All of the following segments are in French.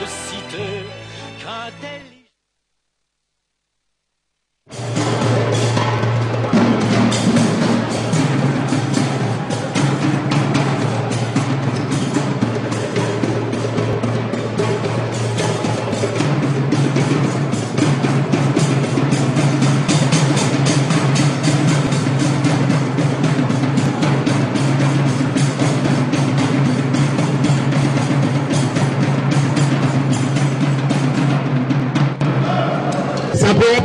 de cité qu'intelligent. Simplement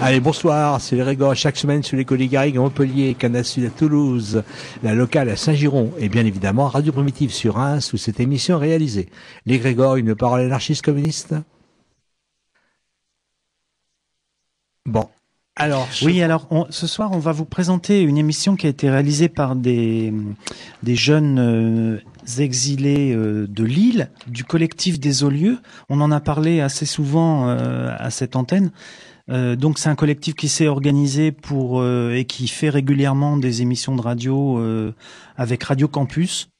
Allez, bonsoir, c'est les Régors chaque semaine sur les Colis Garrigues à Montpellier, Canal Sud à Toulouse, la locale à Saint-Giron et bien évidemment Radio Primitive sur Reims où cette émission est réalisée. Les Grégor, une parole anarchiste communiste Bon. Alors, Oui, alors ce soir, on va vous présenter une émission qui a été réalisée par des, des jeunes euh, exilés euh, de Lille, du collectif des Olieux. On en a parlé assez souvent euh, à cette antenne. Euh, donc c'est un collectif qui s'est organisé pour euh, et qui fait régulièrement des émissions de radio euh, avec Radio Campus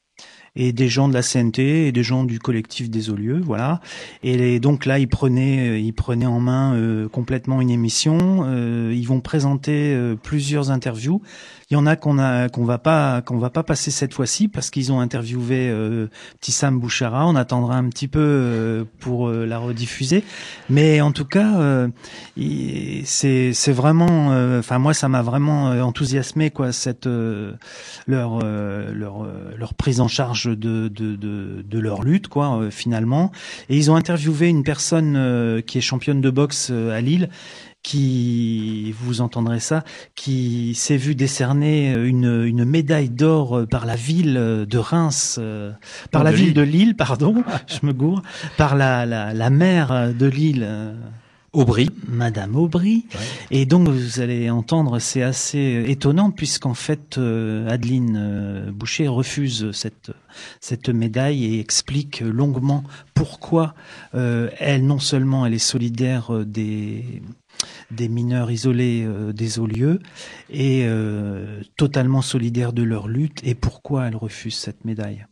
et des gens de la CNT et des gens du collectif des Olieux, voilà. Et donc là, ils prenaient, ils prenaient en main complètement une émission. euh, ils vont présenter plusieurs interviews. Il y en a qu'on a qu'on va pas qu'on va pas passer cette fois-ci parce qu'ils ont interviewé euh, petit Bouchara. On attendra un petit peu euh, pour euh, la rediffuser. Mais en tout cas, euh, c'est c'est vraiment. euh, Enfin moi, ça m'a vraiment euh, enthousiasmé quoi cette leur leur leur prise en charge de de de, de leur lutte quoi finalement. Et ils ont interviewé une personne qui est championne de boxe à Lille qui, vous entendrez ça, qui s'est vu décerner une, une médaille d'or euh, par la ville euh, de Reims, euh, par Non, la de ville Lille. de Lille, pardon, je me gourre, par la, la, la maire de Lille. euh, Aubry. Madame Aubry. Et donc, vous allez entendre, c'est assez étonnant puisqu'en fait, euh, Adeline euh, Boucher refuse cette, cette médaille et explique longuement pourquoi euh, elle, non seulement elle est solidaire euh, des des mineurs isolés euh, des Olieux et euh, totalement solidaire de leur lutte et pourquoi elle refuse cette médaille.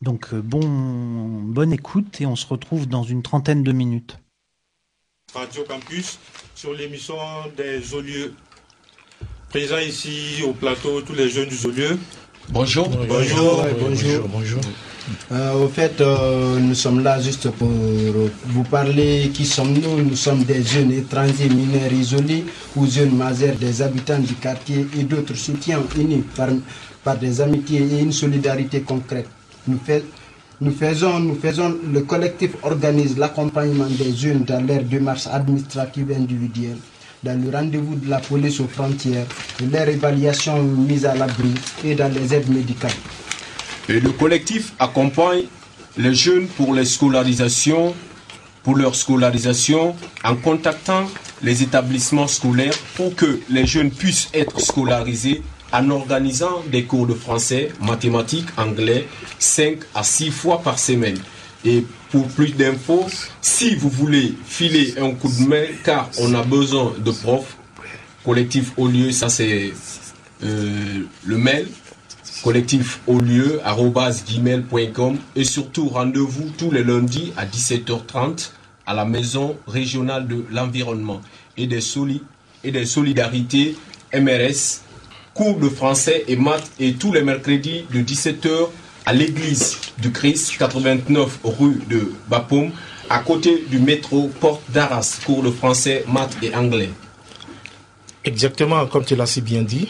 Donc euh, bon, bonne écoute et on se retrouve dans une trentaine de minutes. Radio Campus sur l'émission des Olieux. Présent ici au plateau tous les jeunes du Olieux. Bonjour. Bonjour. bonjour. bonjour. Euh, au fait, euh, nous sommes là juste pour vous parler qui sommes-nous. Nous sommes des jeunes étrangers mineurs isolés ou jeunes mazères des habitants du quartier et d'autres soutiens unis par, des amitiés et une solidarité concrète. Nous, fais- nous faisons, nous faisons, le collectif organise l'accompagnement des jeunes dans leur démarche administrative individuelle, dans le rendez-vous de la police aux frontières, leur évaluation mise à l'abri et dans les aides médicales. Le collectif accompagne les jeunes pour leur scolarisation, en contactant les établissements scolaires pour que les jeunes puissent être scolarisés en organisant des cours de français, mathématiques, anglais, 5 à 6 fois par semaine. Et pour plus d'infos, si vous voulez filer un coup de main, car on a besoin de profs, collectif au lieu, ça c'est euh, le mail, collectif au lieu, gmail.com et surtout rendez-vous tous les lundis à 17h30 à la maison régionale de l'environnement et des, solidarités MRS cours de français et maths et tous les mercredis de 17h à l'église du Christ, 89 rue de Bapaume, à côté du métro Porte d'Arras, cours de français, maths et anglais. Exactement, comme tu l'as si bien dit,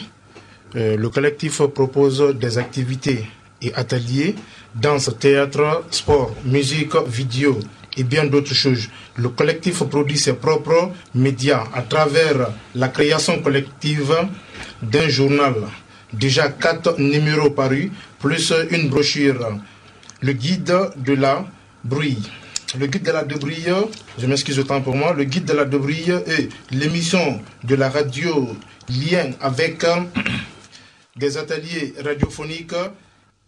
le collectif propose des activités et ateliers, danse, théâtre, sport, musique, vidéo et bien d'autres choses. Le collectif produit ses propres médias à travers la création collective d'un journal. Déjà quatre numéros parus, plus une brochure. Le guide de la bruit. Le guide de la débrouille, je m'excuse autant pour moi, le guide de la débrouille est l'émission de la radio lien avec des ateliers radiophoniques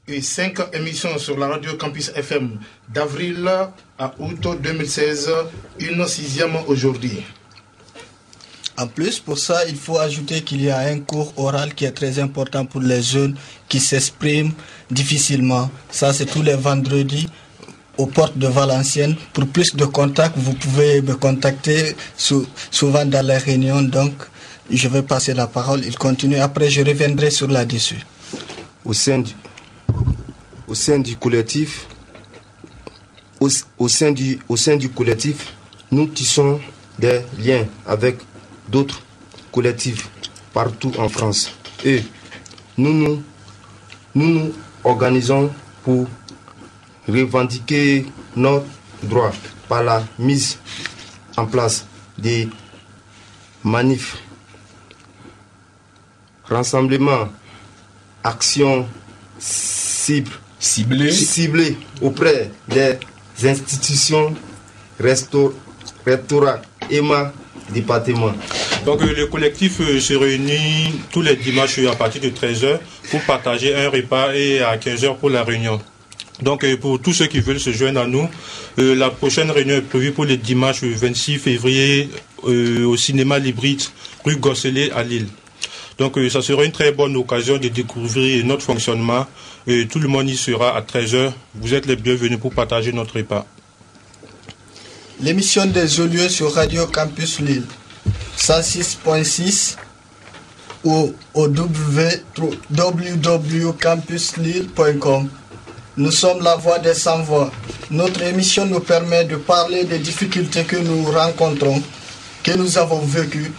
et cinq émissions sur la radio Campus FM d'avril à août 2016, une sixième aujourd'hui. En plus, pour ça, il faut ajouter qu'il y a un cours oral qui est très important pour les jeunes qui s'expriment difficilement. Ça, c'est tous les vendredis aux portes de Valenciennes. Pour plus de contacts, vous pouvez me contacter souvent dans les réunions. Donc, je vais passer la parole. Il continue. Après, je reviendrai sur là-dessus. Au sein du, au sein du collectif, au, sein du, au sein du collectif, nous tissons des liens avec d'autres collectifs partout en France. Et nous nous, nous, nous organisons pour revendiquer notre droit par la mise en place des manifs, rassemblements, actions cibles ciblées, ciblées auprès des institutions, restaurants, EMA, département. Donc euh, le collectif euh, se réunit tous les dimanches à partir de 13h pour partager un repas et à 15h pour la réunion. Donc euh, pour tous ceux qui veulent se joindre à nous, la prochaine réunion est prévue pour le dimanche 26 février au cinéma Librite, rue Gosselet à Lille. Donc ça sera une très bonne occasion de découvrir notre fonctionnement. Et tout le monde y sera à 13h. Vous êtes les bienvenus pour partager notre repas. L'émission des lieux sur Radio Campus Lille, 106.6 ou au www.campuslille.com. Nous sommes la voix des sans-voix. Notre émission nous permet de parler des difficultés que nous rencontrons, que nous avons vécues,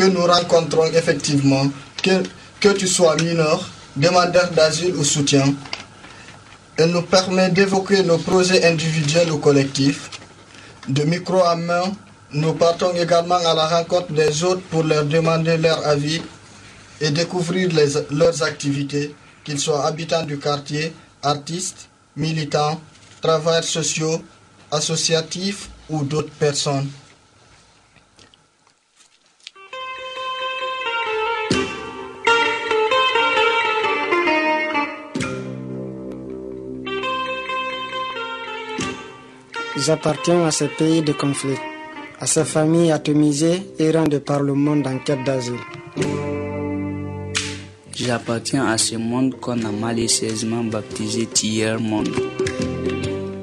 que nous rencontrons effectivement, que, que tu sois mineur, demandeur d'asile ou soutien. Elle nous permet d'évoquer nos projets individuels ou collectifs de micro à main, nous partons également à la rencontre des autres pour leur demander leur avis et découvrir leurs activités, qu'ils soient habitants du quartier, artistes, militants, travailleurs sociaux, associatifs ou d'autres personnes. J'appartiens à ce pays de conflit, à ces familles atomisées errant de par le monde en quête d'asile. J'appartiens à ce monde qu'on a malicieusement baptisé tiers monde.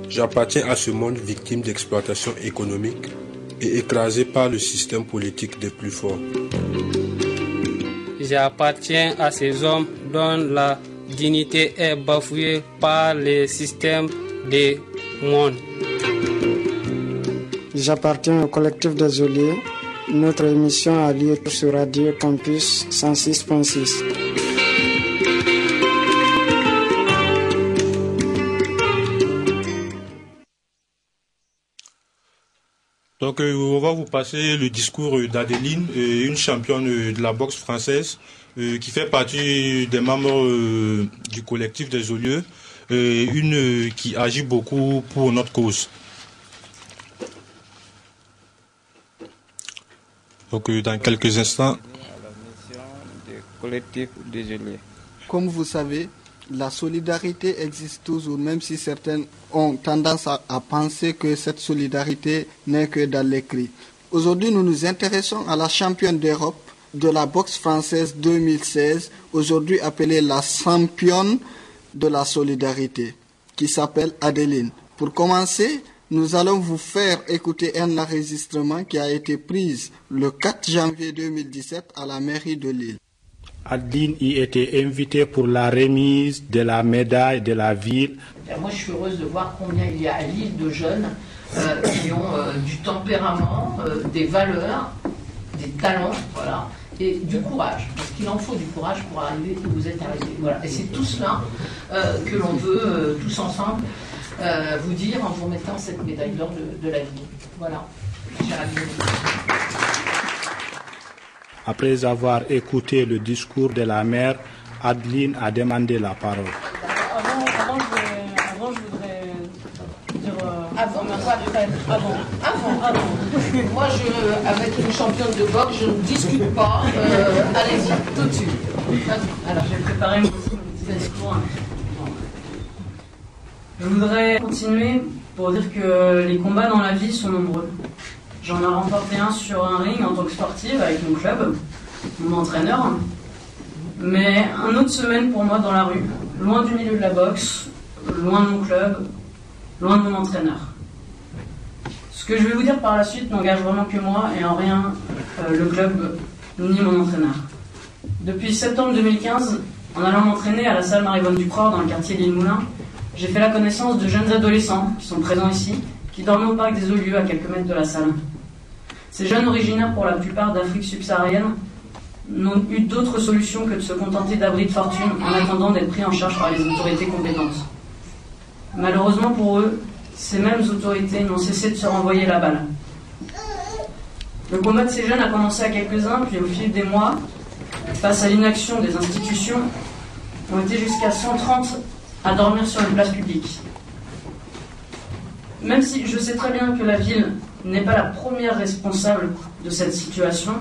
J'appartiens à ce monde victime d'exploitation économique et écrasé par le système politique des plus forts. J'appartiens à ces hommes dont la dignité est bafouée par le système des mondes. J'appartiens au collectif des Oliers. Notre émission a lieu sur Radio Campus 106.6. Donc euh, on va vous passer le discours d'Adeline, euh, une championne de la boxe française euh, qui fait partie des membres du collectif des Olieux, une qui agit beaucoup pour notre cause. Donc euh, dans quelques instants. Comme vous savez, la solidarité existe toujours, même si certains ont tendance à, à penser que cette solidarité n'est que dans l'écrit. Aujourd'hui, nous nous intéressons à la championne d'Europe de la boxe française 2016, aujourd'hui appelée la championne de la solidarité, qui s'appelle Adeline. Pour commencer, nous allons vous faire écouter un enregistrement qui a été pris le 4 janvier 2017 à la mairie de Lille. Adeline y était invitée pour la remise de la médaille de la ville. Moi, je suis heureuse de voir combien il y a à Lille de jeunes euh, qui ont euh, du tempérament, euh, des valeurs, des talents, voilà, et du courage. Parce qu'il en faut du courage pour arriver où vous êtes arrivé. Voilà. Et c'est tout cela que l'on veut tous ensemble vous dire en vous remettant cette médaille d'or de, de, la vie. Voilà. Après avoir écouté le discours de la mère, Adeline a demandé la parole. Avant, avant, je, avant je voudrais dire. Euh, avant, après Avant. Avant, avant. Moi, je, avec une championne de boxe, je ne discute pas. Euh, Allez-y, tout de suite. Alors, j'ai préparé mon petit discours. Je voudrais continuer pour dire que les combats dans la vie sont nombreux. J'en ai remporté un sur un ring en tant que sportive avec mon club, mon entraîneur. Mais un autre semaine pour moi dans la rue, loin du milieu de la boxe, loin de mon club, loin de mon entraîneur. Ce que je vais vous dire par la suite n'engage vraiment que moi et en rien euh, le club ni mon entraîneur. Depuis septembre 2015, en allant m'entraîner à la salle Marie-Vonne Ducrot dans le quartier l'Île Moulin, j'ai fait la connaissance de jeunes adolescents qui sont présents ici, qui dorment au parc des Olieux à quelques mètres de la salle. Ces jeunes originaires pour la plupart d'Afrique subsaharienne n'ont eu d'autre solution que de se contenter d'abris de fortune en attendant d'être pris en charge par les autorités compétentes. Malheureusement pour eux, ces mêmes autorités n'ont cessé de se renvoyer la balle. Le combat de ces jeunes a commencé à quelques-uns, puis au fil des mois, face à l'inaction des institutions, ont été jusqu'à 130 à dormir sur une place publique. Même si je sais très bien que la ville n'est pas la première responsable de cette situation,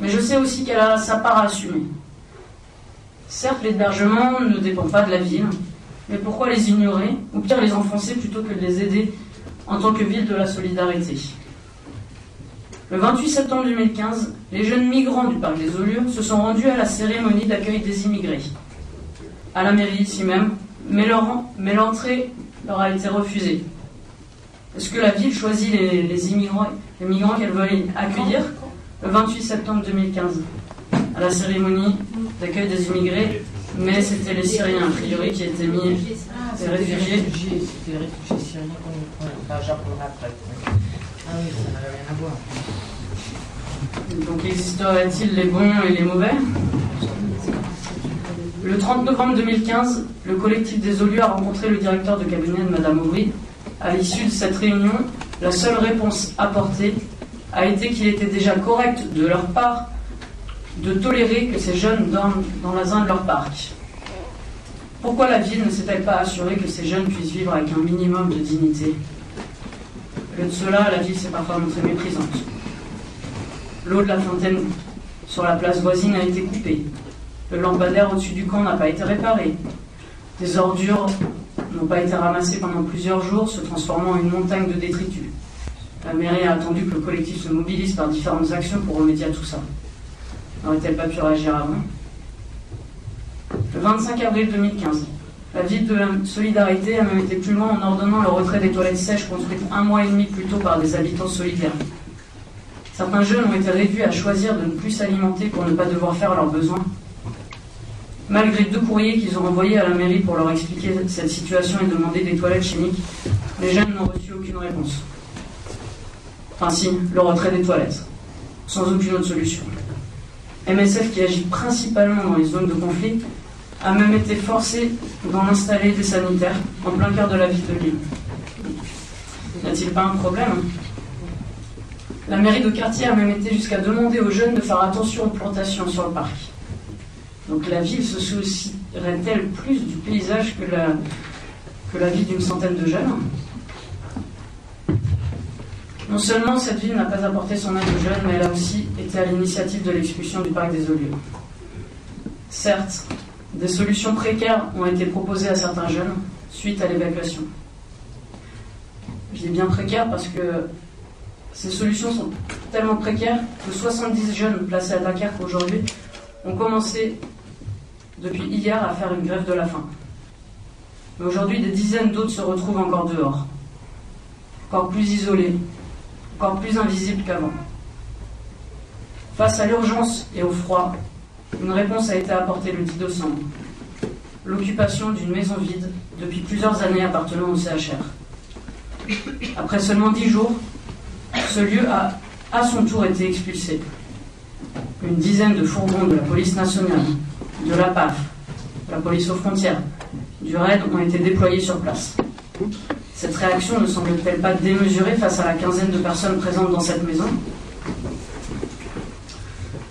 mais je sais aussi qu'elle a sa part à assumer. Certes, l'hébergement ne dépend pas de la ville, mais pourquoi les ignorer, ou pire les enfoncer plutôt que de les aider en tant que ville de la solidarité? Le 28 septembre 2015, les jeunes migrants du parc des Olieux se sont rendus à la cérémonie d'accueil des immigrés, à la mairie ici même, mais l'entrée leur a été refusée. Est-ce que la ville choisit les, immigrants, les migrants qu'elle veut accueillir le 28 septembre 2015 à la cérémonie d'accueil des immigrés, mais c'était les Syriens a priori qui étaient mis, des réfugiés. C'était les réfugiés syriens qu'on. Ah oui, ça n'avait rien à voir. Donc existerait-il les bons et les mauvais? Le 30 novembre 2015, le collectif des Olieux a rencontré le directeur de cabinet de Madame Aubry à l'issue de cette réunion, la seule réponse apportée a été qu'il était déjà correct de leur part de tolérer que ces jeunes dorment dans la zone de leur parc. Pourquoi la ville ne s'est-elle pas assurée que ces jeunes puissent vivre avec un minimum de dignité? Lieu de cela, la ville s'est parfois montrée méprisante. L'eau de la fontaine sur la place voisine a été coupée. Le lampadaire au-dessus du camp n'a pas été réparé. Des ordures n'ont pas été ramassés pendant plusieurs jours, se transformant en une montagne de détritus. La mairie a attendu que le collectif se mobilise par différentes actions pour remédier à tout ça. N'aurait-elle pas pu réagir avant? Le 25 avril 2015, la ville de la Solidarité a même été plus loin en ordonnant le retrait des toilettes sèches construites un mois et demi plus tôt par des habitants solidaires. Certains jeunes ont été réduits à choisir de ne plus s'alimenter pour ne pas devoir faire leurs besoins Malgré deux courriers qu'ils ont envoyés à la mairie pour leur expliquer cette situation et demander des toilettes chimiques, les jeunes n'ont reçu aucune réponse. Enfin si, le retrait des toilettes, sans aucune autre solution. MSF, qui agit principalement dans les zones de conflit, a même été forcé d'en installer des sanitaires en plein cœur de la ville de Lille. N'y a-t-il pas un problème La mairie de quartier a même été jusqu'à demander aux jeunes de faire attention aux plantations sur le parc. Donc la ville se soucierait-elle plus du paysage que la, vie d'une centaine de jeunes? Non seulement cette ville n'a pas apporté son aide aux jeunes, mais elle a aussi été à l'initiative de l'expulsion du parc des Olieux. Certes, des solutions précaires ont été proposées à certains jeunes suite à l'évacuation. Je dis bien précaires parce que ces solutions sont tellement précaires que 70 jeunes placés à Dunkerque aujourd'hui ont commencé depuis hier à faire une grève de la faim. Mais aujourd'hui, des dizaines d'autres se retrouvent encore dehors, encore plus isolés, encore plus invisibles qu'avant. Face à l'urgence et au froid, Une réponse a été apportée le 10 décembre. L'occupation d'une maison vide depuis plusieurs années appartenant au CHR. Après seulement dix jours, ce lieu a à son tour été expulsé. Une dizaine de fourgons de la police nationale, de la PAF, la police aux frontières, du RAID ont été déployés sur place. Cette réaction ne semble-t-elle pas démesurée face à la quinzaine de personnes présentes dans cette maison?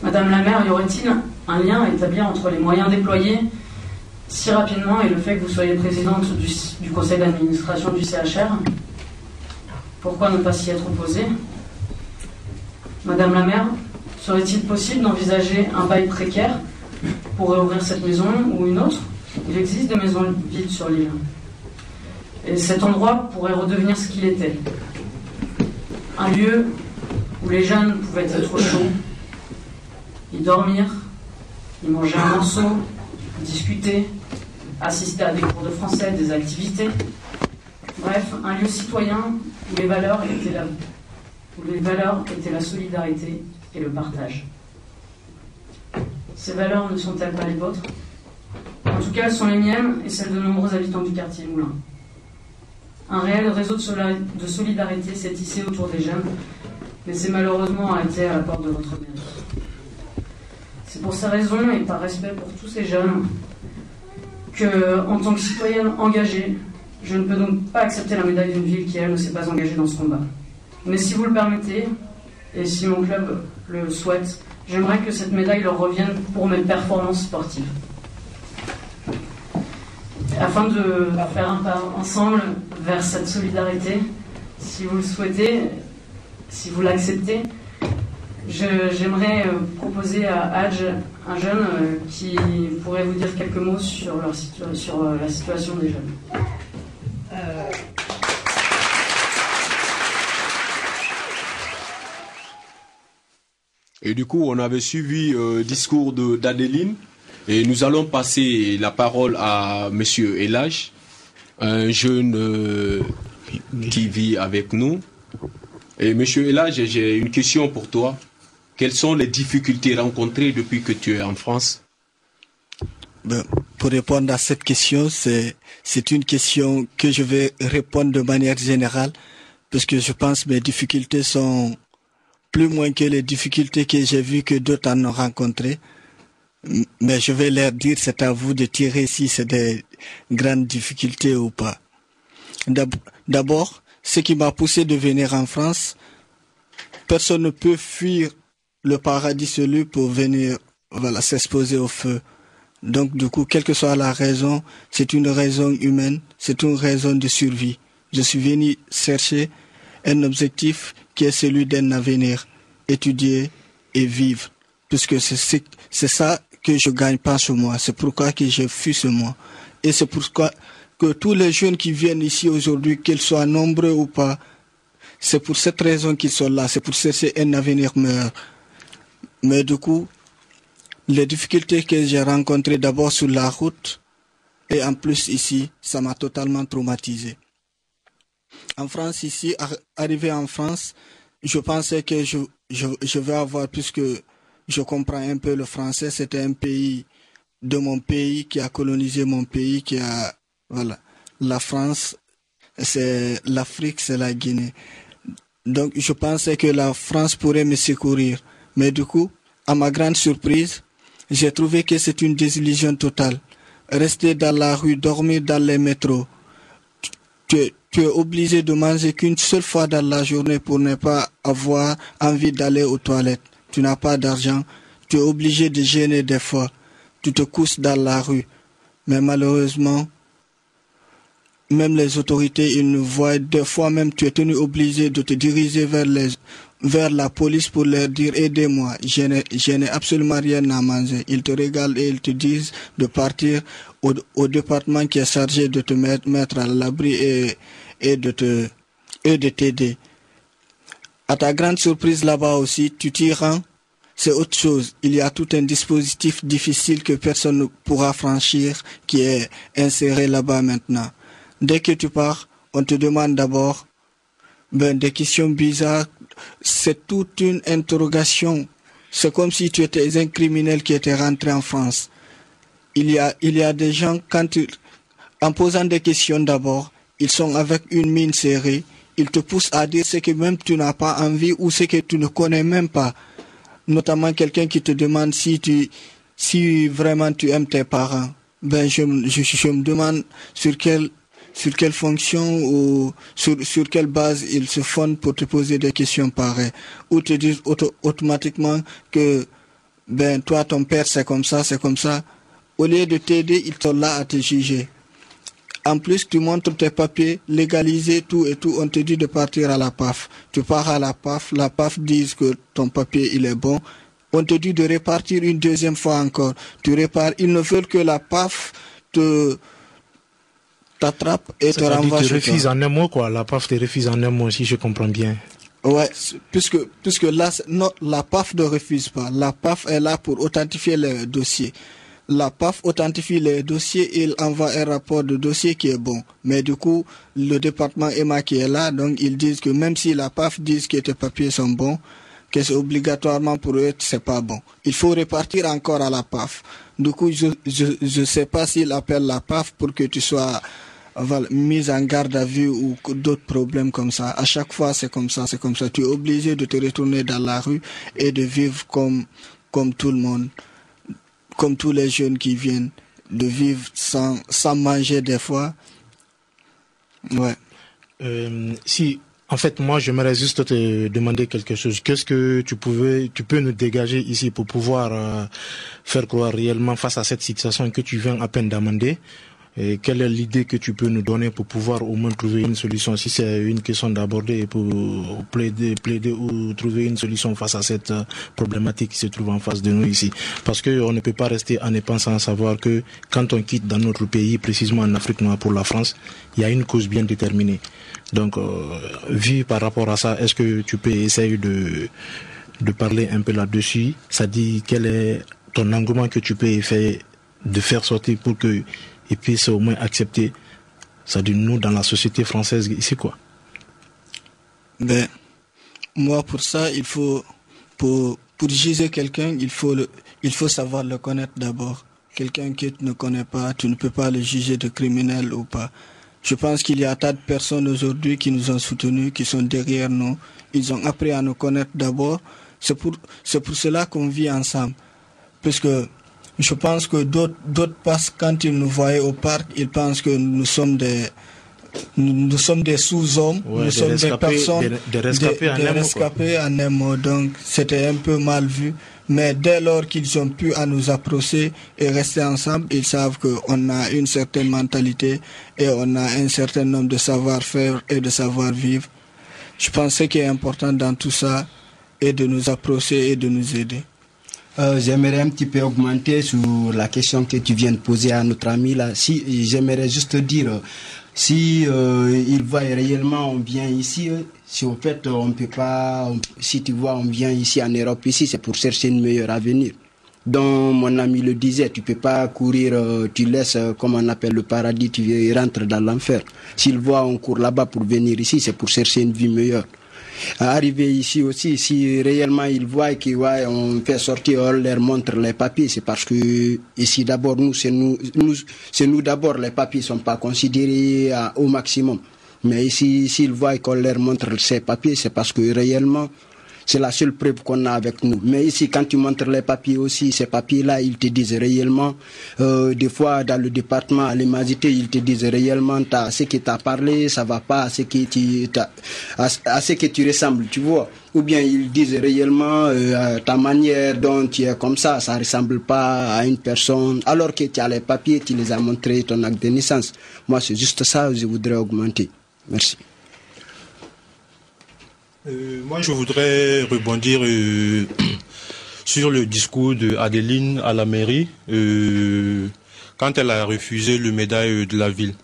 Madame la maire, y aurait-il un lien à établir entre les moyens déployés si rapidement et le fait que vous soyez présidente du, du conseil d'administration du CHR Pourquoi ne pas s'y être opposée? Madame la maire, serait-il possible d'envisager un bail précaire pour réouvrir cette maison ou une autre Il existe des maisons vides sur l'île. Et cet endroit pourrait redevenir ce qu'il était. Un lieu où les jeunes pouvaient être au chaud, y dormir, y manger un morceau, discuter, assister à des cours de français, des activités. Bref, un lieu citoyen où les valeurs étaient où les valeurs étaient la solidarité et le partage. Ces valeurs ne sont-elles pas les vôtres? En tout cas, elles sont les miennes et celles de nombreux habitants du quartier Moulin. Un réel réseau de solidarité s'est tissé autour des jeunes, mais c'est malheureusement arrêté à la porte de votre mairie. C'est pour ces raisons et par respect pour tous ces jeunes que, en tant que citoyenne engagée, je ne peux donc pas accepter la médaille d'une ville qui, elle, ne s'est pas engagée dans ce combat. Mais si vous le permettez, et si mon club le souhaite, j'aimerais que cette médaille leur revienne pour mes performances sportives. Afin de faire un pas ensemble vers cette solidarité, si vous le souhaitez, si vous l'acceptez, j'aimerais proposer à Hadj, un jeune, qui pourrait vous dire quelques mots sur, sur la situation des jeunes. Et du coup, on avait suivi le euh, discours d'Adeline. Et nous allons passer la parole à Monsieur Elage, un jeune euh, qui vit avec nous. Et Monsieur Elage, j'ai une question pour toi. Quelles sont les difficultés rencontrées depuis que tu es en France? Ben, Pour répondre à cette question, c'est une question que je vais répondre de manière générale, parce que je pense que mes difficultés sont plus moins que les difficultés que j'ai vues que d'autres en ont rencontrées. Mais je vais leur dire, c'est à vous de tirer si c'est des grandes difficultés ou pas. D'abord, ce qui m'a poussé de venir en France, personne ne peut fuir le paradis celui pour venir voilà, s'exposer au feu. Donc du coup, quelle que soit la raison, c'est une raison humaine, c'est une raison de survie. Je suis venu chercher un objectif qui est celui d'un avenir, étudier et vivre. Puisque c'est ça que je gagne pas ce mois. C'est pourquoi que je fuis ce mois. Et c'est pourquoi que tous les jeunes qui viennent ici aujourd'hui, qu'ils soient nombreux ou pas, c'est pour cette raison qu'ils sont là. C'est pour chercher un avenir meilleur. Mais du coup, les difficultés que j'ai rencontrées d'abord sur la route et en plus ici, ça m'a totalement traumatisé. En France, ici, arrivé en France, je pensais que je, je, je vais avoir, puisque je comprends un peu le français, c'était un pays de mon pays qui a colonisé mon pays, qui a, voilà, la France, c'est l'Afrique, c'est la Guinée. Donc, je pensais que la France pourrait me secourir. Mais du coup, à ma grande surprise, j'ai trouvé que c'est une désillusion totale. Rester dans la rue, dormir dans les métros. Tu, es obligé de manger qu'une seule fois dans la journée pour ne pas avoir envie d'aller aux toilettes. Tu n'as pas d'argent. Tu es obligé de gêner des fois. Tu te couches dans la rue. Mais malheureusement, même les autorités, ils nous voient. Des fois même, tu es tenu obligé de te diriger vers les, vers la police pour leur dire aidez-moi, je n'ai absolument rien à manger. Ils te régalent et ils te disent de partir au, département qui est chargé de te mettre, mettre à l'abri et, et de te et de t'aider. À ta grande surprise là-bas aussi, tu t'y rends, c'est autre chose. Il y a tout un dispositif difficile que personne ne pourra franchir qui est inséré là-bas maintenant. Dès que tu pars, on te demande d'abord ben, des questions bizarres. C'est toute une interrogation c'est comme si tu étais un criminel qui était rentré en France. Il y a, il y a des gens, quand en posant des questions d'abord, ils sont avec une mine serrée, ils te poussent à dire ce que même tu n'as pas envie ou ce que tu ne connais même pas. Notamment quelqu'un qui te demande si tu, si vraiment tu aimes tes parents. Ben, je, je, je me demande sur quelle, sur quelle fonction ou sur, sur quelle base ils se fondent pour te poser des questions pareilles. Ou te disent auto, automatiquement que, ben, toi, ton père, c'est comme ça, c'est comme ça. Au lieu de t'aider, ils sont là à te juger. En plus, tu montres tes papiers, légaliser tout et tout. On te dit de partir à la PAF. Tu pars à la PAF. La PAF dit que ton papier, il est bon. On te dit de repartir une deuxième fois encore. Tu repars. Ils ne veulent que la PAF te t'attrape et te renvoie te refuse en un mot, quoi. La PAF te refuse en un mot, si je comprends bien. Ouais, puisque, puisque là, non, la PAF ne refuse pas. La PAF est là pour authentifier le dossier la PAF authentifie les dossiers il envoie un rapport de dossier qui est bon. Mais du coup, le département EMA qui est là, donc ils disent que même si la PAF dit que tes papiers sont bons, que c'est obligatoirement pour eux, c'est pas bon. Il faut repartir encore à la PAF. Du coup, je je, je sais pas s'il appelle la PAF pour que tu sois mise en garde à vue ou d'autres problèmes comme ça. À chaque fois, c'est comme ça, c'est comme ça. Tu es obligé de te retourner dans la rue et de vivre comme, comme tout le monde comme tous les jeunes qui viennent, de vivre sans, sans manger des fois. Ouais. Euh, si, en fait, moi, j'aimerais juste te demander quelque chose. Qu'est-ce que tu pouvais, tu peux nous dégager ici pour pouvoir euh, faire croire réellement face à cette situation que tu viens à peine d'amender? Et quelle est l'idée que tu peux nous donner pour pouvoir au moins trouver une solution Si c'est une question d'aborder pour plaider, plaider ou trouver une solution face à cette euh, problématique qui se trouve en face de nous ici? Parce qu'on ne peut pas rester en pensant savoir que quand on quitte dans notre pays, précisément en Afrique noire pour la France, il y a une cause bien déterminée. Donc, euh, vu par rapport à ça, est-ce que tu peux essayer de, de parler un peu là-dessus? Ça dit quel est ton engouement que tu peux faire de faire sortir pour que et puis c'est au moins accepter, ça dit nous dans la société française ici quoi. Ben, moi pour ça, il faut, pour, pour juger quelqu'un, il faut, le, il faut savoir le connaître d'abord. Quelqu'un que tu ne connais pas, tu ne peux pas le juger de criminel ou pas. Je pense qu'il y a tas de personnes aujourd'hui qui nous ont soutenus, qui sont derrière nous. Ils ont appris à nous connaître d'abord. C'est pour, c'est pour cela qu'on vit ensemble. Parce que je pense que d'autres passent quand ils nous voient au parc, ils pensent que nous sommes des nous, sommes des sous-hommes, nous sommes des personnes, des, rescapés, en, un mot. Donc c'était un peu mal vu. Mais dès lors qu'ils ont pu à nous approcher et rester ensemble, ils savent qu'on a une certaine mentalité et on a un certain nombre de savoir-faire et de savoir-vivre. Je pense que ce qui est important dans tout ça est de nous approcher et de nous aider. Euh, j'aimerais un petit peu augmenter sur la question que tu viens de poser à notre ami là. Si j'aimerais juste dire, si euh, il voit réellement on vient ici, si au fait on peut pas, si tu vois on vient ici en Europe ici, c'est pour chercher une meilleure avenir. Donc mon ami le disait, tu peux pas courir, euh, tu laisses comme on appelle le paradis, tu rentres dans l'enfer. S'il voit on court là-bas pour venir ici, c'est pour chercher une vie meilleure arriver ici aussi, si réellement ils voient qu'on on fait sortir, on leur montre les papiers, c'est parce que ici d'abord nous, c'est nous, d'abord les papiers sont pas considérés au maximum. Mais ici, s'ils voient qu'on leur montre ces papiers, c'est parce que réellement c'est la seule preuve qu'on a avec nous. Mais ici, quand tu montres les papiers aussi, ces papiers-là, ils te disent réellement, euh, des fois dans le département à l'imagité, ils te disent réellement, as, ce qui t'a parlé, ça va pas à ce que tu, à, ce que tu ressembles, tu vois. Ou bien ils disent réellement, euh, ta manière dont tu es comme ça, ça ressemble pas à une personne, alors que tu as les papiers, tu les as montrés, ton acte de naissance. Moi, c'est juste ça je voudrais augmenter. Merci. Euh, moi, je voudrais rebondir euh, sur le discours d'Adeline à la mairie euh, quand elle a refusé le médaille de la ville.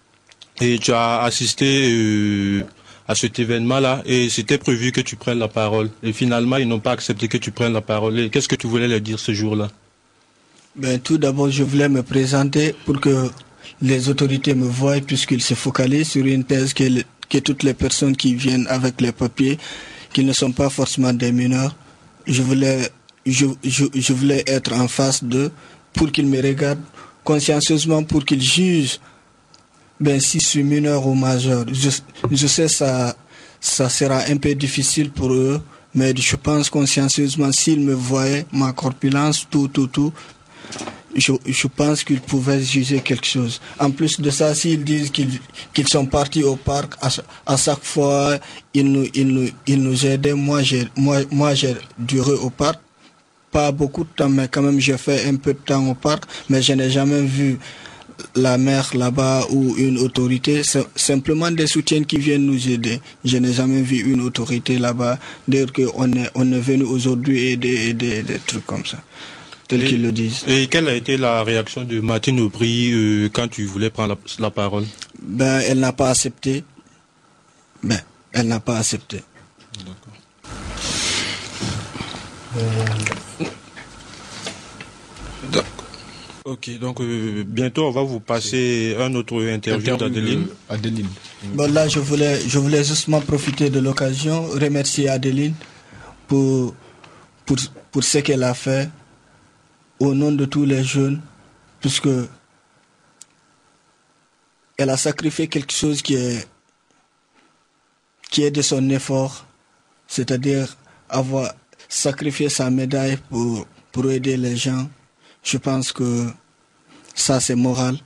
Et tu as assisté à cet événement-là et c'était prévu que tu prennes la parole. Et finalement, ils n'ont pas accepté que tu prennes la parole. Qu'est-ce que tu voulais leur dire ce jour-là? Ben, Tout d'abord, je voulais me présenter pour que les autorités me voient puisqu'ils se focalisent sur une thèse que toutes les personnes qui viennent avec les papiers qui ne sont pas forcément des mineurs. Je voulais je, je, voulais être en face d'eux pour qu'ils me regardent consciencieusement, pour qu'ils jugent ben, si je suis mineur ou majeur. Je, je sais ça ça sera un peu difficile pour eux, mais je pense consciencieusement, s'ils me voyaient, ma corpulence, tout, tout, tout, je, je pense qu'ils pouvaient juger quelque chose. En plus de ça, s'ils disent qu'ils qu'ils sont partis au parc, à, chaque fois, ils nous, ils nous, ils nous aidaient. Moi, j'ai moi, moi, j'ai duré au parc. Pas beaucoup de temps, mais quand même, j'ai fait un peu de temps au parc, mais je n'ai jamais vu la mère là-bas ou une autorité, simplement des soutiens qui viennent nous aider. Je n'ai jamais vu une autorité là-bas dire qu'on est, on est venu aujourd'hui aider, aider, des trucs comme ça, tels qu'ils le disent. Et quelle a été la réaction de Martine Aubry euh, quand tu voulais prendre la, la parole? Ben, elle n'a pas accepté. Ben, elle n'a pas accepté. Ok, donc euh, bientôt on va vous passer un autre interview d'Adeline. Adeline. Bon, là, je voulais, je voulais justement profiter de l'occasion, remercier Adeline pour, pour, pour ce qu'elle a fait au nom de tous les jeunes, puisque elle a sacrifié quelque chose qui est, de son effort, c'est-à-dire avoir sacrifié sa médaille pour, pour aider les gens. Je pense que ça, c'est moral.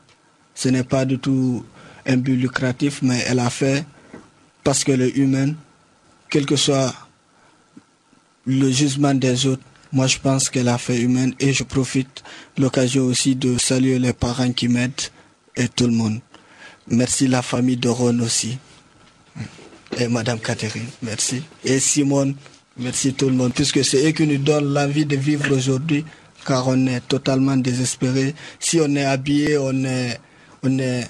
Ce n'est pas du tout un but lucratif, mais elle a fait parce qu'elle est humaine, quel que soit le jugement des autres. Moi, je pense qu'elle a fait humaine et je profite l'occasion aussi de saluer les parents qui m'aident et tout le monde. Merci la famille de Ron aussi. Et Madame Catherine, merci. Et Simone, merci tout le monde, puisque c'est eux qui nous donnent l'envie de vivre aujourd'hui car on est totalement désespéré. Si on est habillé, on est, on est,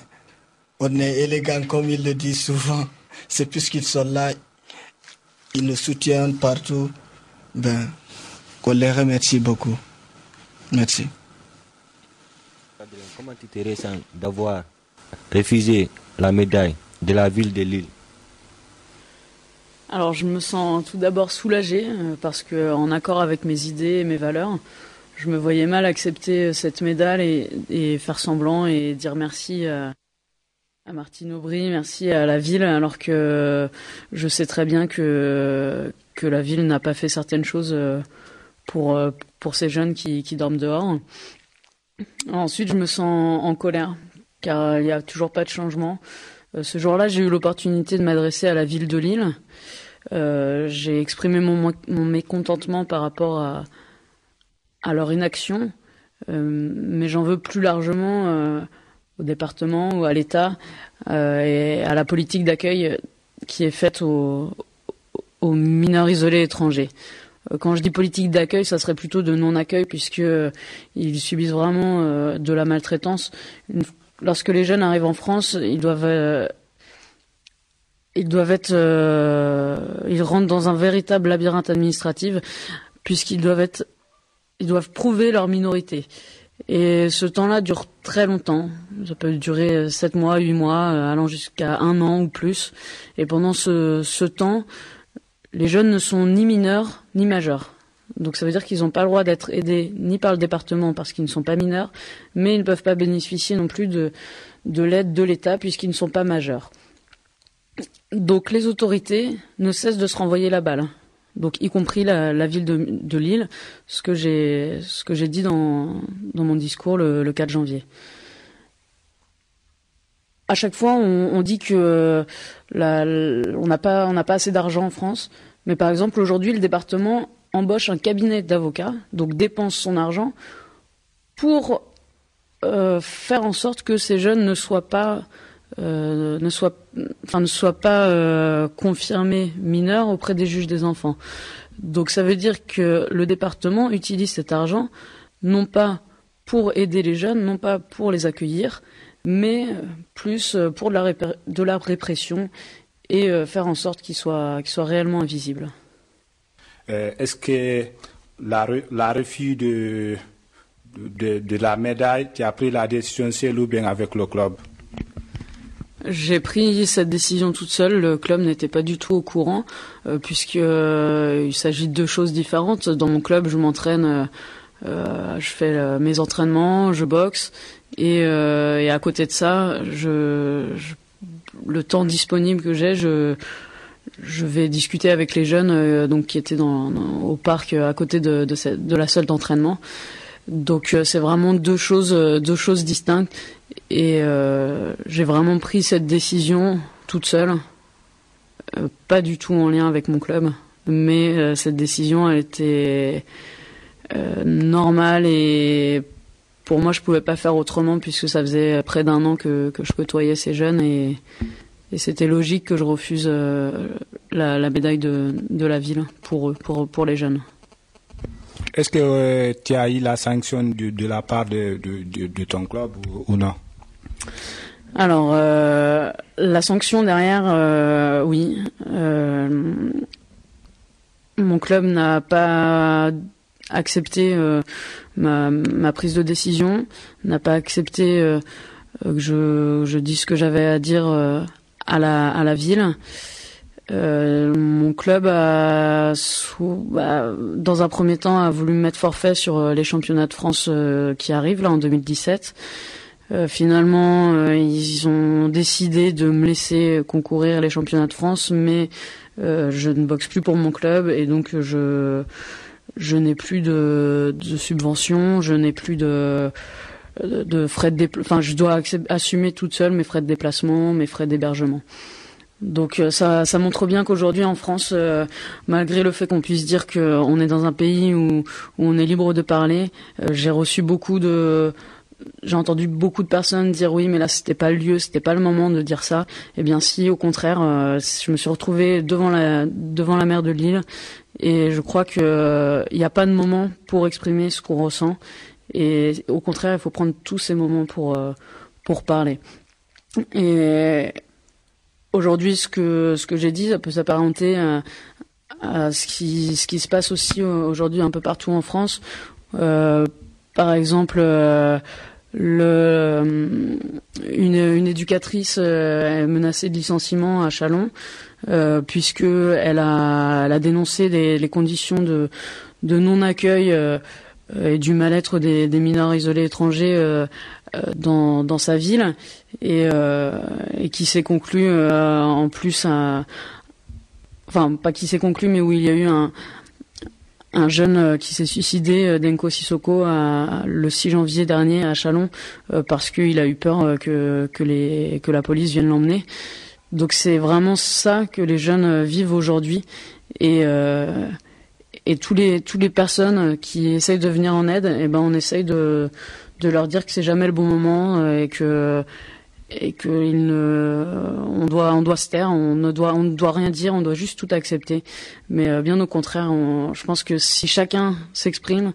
on est élégant comme ils le disent souvent. C'est puisqu'ils sont là, ils nous soutiennent partout. Ben, qu'on les remercie beaucoup. Merci. Comment tu te ressens d'avoir refusé la médaille de la ville de Lille? Alors je me sens tout d'abord soulagée euh, parce que en accord avec mes idées et mes valeurs, je me voyais mal accepter cette médaille et, et faire semblant et dire merci à, à Martine Aubry, merci à la ville, alors que je sais très bien que, que la ville n'a pas fait certaines choses euh, pour, euh, pour ces jeunes qui, qui dorment dehors. Ensuite, je me sens en colère, car il n'y a toujours pas de changement. Euh, Ce jour-là, j'ai eu l'opportunité de m'adresser à la ville de Lille. Euh, j'ai exprimé mon, mon mécontentement par rapport à, à leur inaction, euh, mais j'en veux plus largement euh, au département ou à l'État euh, et à la politique d'accueil qui est faite aux, aux mineurs isolés étrangers. Euh, Quand je dis politique d'accueil, ça serait plutôt de non-accueil puisque euh, ils subissent vraiment euh, de la maltraitance. Lorsque les jeunes arrivent en France, ils doivent ils doivent être ils rentrent dans un véritable labyrinthe administratif puisqu'ils doivent être ils doivent prouver leur minorité. Et ce temps-là dure très longtemps. Ça peut durer 7 mois, 8 mois, allant jusqu'à un an ou plus. Et pendant ce temps, les jeunes ne sont ni mineurs ni majeurs. Donc ça veut dire qu'ils n'ont pas le droit d'être aidés ni par le département parce qu'ils ne sont pas mineurs, mais ils ne peuvent pas bénéficier non plus de, de l'aide de l'État puisqu'ils ne sont pas majeurs. Donc les autorités ne cessent de se renvoyer la balle. Y compris la, ville de, Lille, ce que j'ai dit dans, dans mon discours le, le 4 janvier. À chaque fois, on, dit que la, on n'a pas assez d'argent en France, mais par exemple aujourd'hui, le département embauche un cabinet d'avocats, donc dépense son argent pour euh, faire en sorte que ces jeunes euh, ne soient pas euh, confirmés mineurs auprès des juges des enfants. Donc ça veut dire que le département utilise cet argent non pas pour aider les jeunes, non pas pour les accueillir, mais euh, plus euh, pour de la, répé- de la répression et euh, faire en sorte qu'ils soient réellement invisibles. Euh, Est-ce que la, re- la refus de, de, de la médaille, tu as pris la décision seul ou bien avec le club? J'ai pris cette décision toute seule. Le club n'était pas du tout au courant, euh, puisque euh, il s'agit de deux choses différentes. Dans mon club, je m'entraîne, je fais euh, mes entraînements, je boxe, et, euh, à côté de ça, le temps disponible que j'ai, je vais discuter avec les jeunes euh, donc qui étaient au parc euh, à côté de, la salle d'entraînement. Donc euh, c'est vraiment deux choses euh, deux choses distinctes. Et euh, j'ai vraiment pris cette décision toute seule, euh, pas du tout en lien avec mon club, mais euh, cette décision elle était euh, normale et pour moi je pouvais pas faire autrement puisque ça faisait près d'un an que, que je côtoyais ces jeunes et, et c'était logique que je refuse euh, la, la médaille de, de la ville pour eux, pour, pour les jeunes. Est-ce que euh, tu as eu la sanction de, de la part de, de, de- de ton club ou, ou non? Alors, euh, la sanction derrière, euh, oui. Mon club n'a pas accepté euh, ma, ma prise de décision, n'a pas accepté euh, que je, je dise ce que j'avais à dire euh, à, la, à la ville. Mon club bah, dans un premier temps, a voulu me mettre forfait sur les championnats de France qui arrivent là en 2017. Euh, finalement, ils ont décidé de me laisser concourir les championnats de France, mais je ne boxe plus pour mon club et donc je je n'ai plus de, de subventions, je n'ai plus de de de frais de enfin je dois assumer toute seule mes frais de déplacement, mes frais d'hébergement. Donc euh, ça, ça montre bien qu'aujourd'hui en France, euh, malgré le fait qu'on puisse dire qu'on est dans un pays où, où on est libre de parler, euh, j'ai reçu beaucoup de, j'ai entendu beaucoup de personnes dire oui, mais là c'était pas le lieu, c'était pas le moment de dire ça. Eh bien si, au contraire, euh, je me suis retrouvée devant la devant la mer de Lille et je crois que euh, il n'y a pas de moment pour exprimer ce qu'on ressent et au contraire, il faut prendre tous ces moments pour euh, pour parler. Et aujourd'hui, ce que ce que j'ai dit, ça peut s'apparenter à, ce qui ce qui se passe aussi euh, aujourd'hui un peu partout en France. Euh, par exemple, euh, le, une, éducatrice euh, est menacée de licenciement à Chalon euh, puisque elle a, elle a dénoncé les, conditions de, non-accueil euh, et du mal-être des, mineurs isolés étrangers euh, euh, dans, sa ville et, euh, et qui s'est conclu euh, en plus à, enfin pas qui s'est conclu mais où il y a eu un un jeune euh, qui s'est suicidé, euh, Denko Sissoko, à- le 6 janvier dernier à Chalon, euh, parce qu'il a eu peur que, que, les, que la police vienne l'emmener. Donc c'est vraiment ça que les jeunes vivent aujourd'hui. Et, euh, et tous les, tous les personnes qui essayent de venir en aide, eh ben on essaye de, de leur dire que c'est jamais le bon moment et que et que il ne, on doit, on doit se taire, on ne doit, on ne doit rien dire, on doit juste tout accepter. Mais euh, bien au contraire, on- je pense que si chacun s'exprime,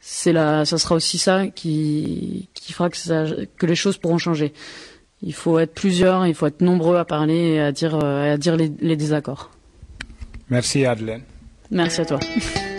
c'est ça sera aussi ça qui, qui fera que, ça, que les choses pourront changer. Il faut être plusieurs, il faut être nombreux à parler et à dire, euh, à dire les, les désaccords. Merci Adelaine. Merci à toi.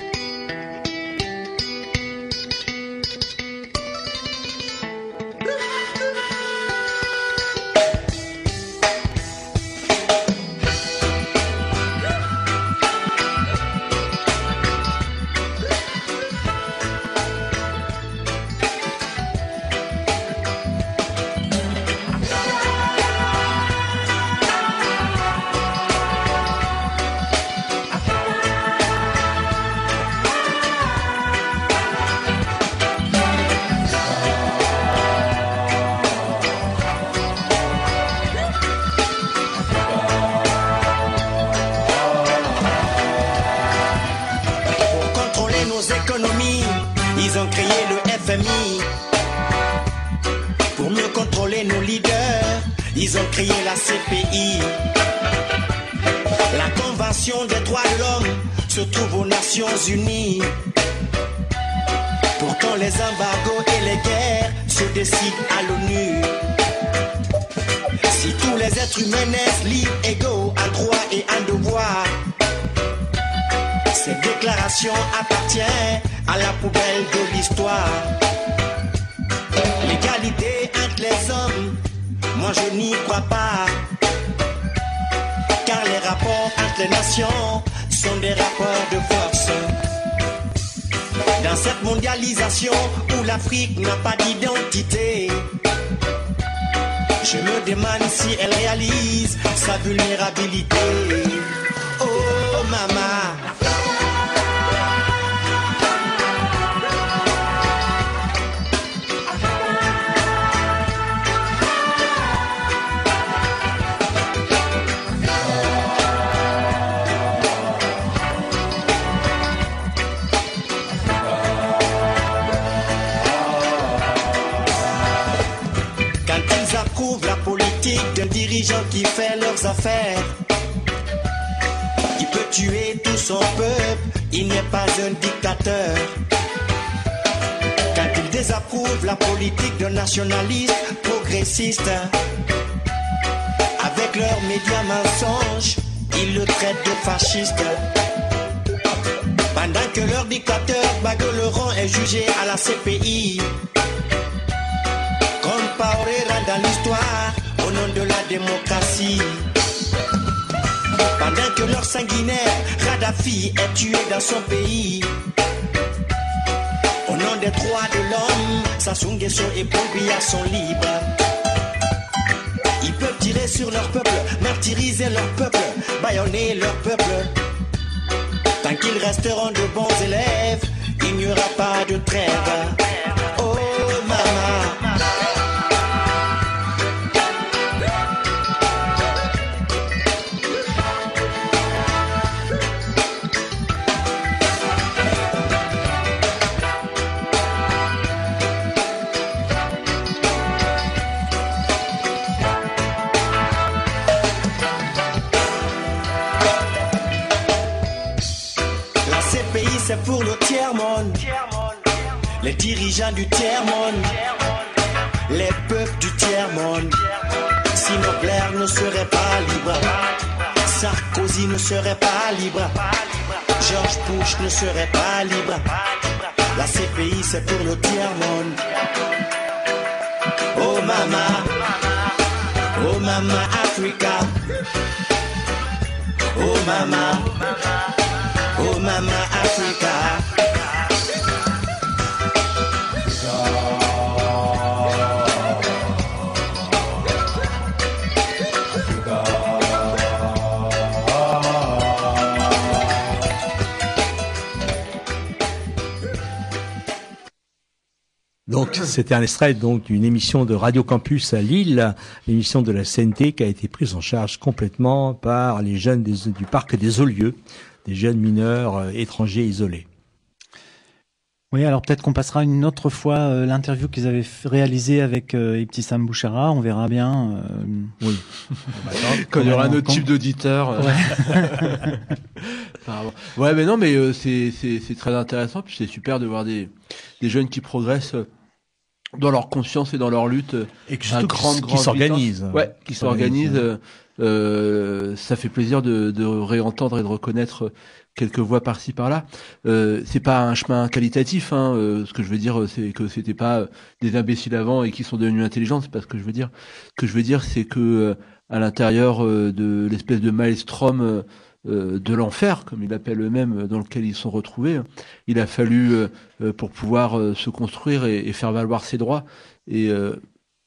affaires, qui peut tuer tout son peuple, il n'est pas un dictateur. Quand ils désapprouvent la politique d'un nationaliste progressiste, avec leurs médias mensonges, ils le traitent de fasciste. Pendant que leur dictateur Bagueleron est jugé à la CPI, Compaorera dans l'histoire au nom de la démocratie. Pendant que leur sanguinaire Kadhafi est tué dans son pays. Au nom des droits de l'homme, Sassou et Biya sont libres. Ils peuvent tirer sur leur peuple, martyriser leur peuple, baïonner leur peuple. Tant qu'ils resteront de bons élèves, il n'y aura pas de trêve. Les dirigeants du tiers-monde. Les peuples du tiers-monde. Sinon Blair ne serait pas libre. Sarkozy ne serait pas libre. George Bush ne serait pas libre. La CPI c'est pour le tiers-monde. Oh mama. Oh mama Africa. Oh mama. Oh. Donc, c'était un extrait donc d'une émission de Radio Campus à Lille, l'émission de la CNT qui a été prise en charge complètement par les jeunes du parc des Olieux, des jeunes mineurs euh, étrangers isolés. Oui, alors peut-être qu'on passera une autre fois euh, l'interview qu'ils avaient réalisée avec euh, Ibtissam Bouchara, on verra bien. euh, oui. Quand il y aura un autre type d'auditeur. euh, Ouais. mais non, mais euh, c'est c'est c'est très intéressant. Puis c'est super de voir des des jeunes qui progressent dans leur conscience et dans leur lutte. Et que à surtout grande, qui grande s'organisent. Ouais, qui Qui s'organisent, ça fait plaisir de, de réentendre et de reconnaître quelques voix par-ci par-là. Euh, c'est pas un chemin qualitatif. Hein, euh, ce que je veux dire, c'est que c'était pas euh, des imbéciles avant et qui sont devenus intelligents. C'est pas ce que je veux dire. Ce que je veux dire, c'est que euh, à l'intérieur euh, de l'espèce de maelstrom euh, euh, de l'enfer, comme ils l'appellent eux-mêmes, euh, dans lequel ils sont retrouvés, il a fallu euh, euh, pour pouvoir euh, se construire et, faire valoir ses droits et euh,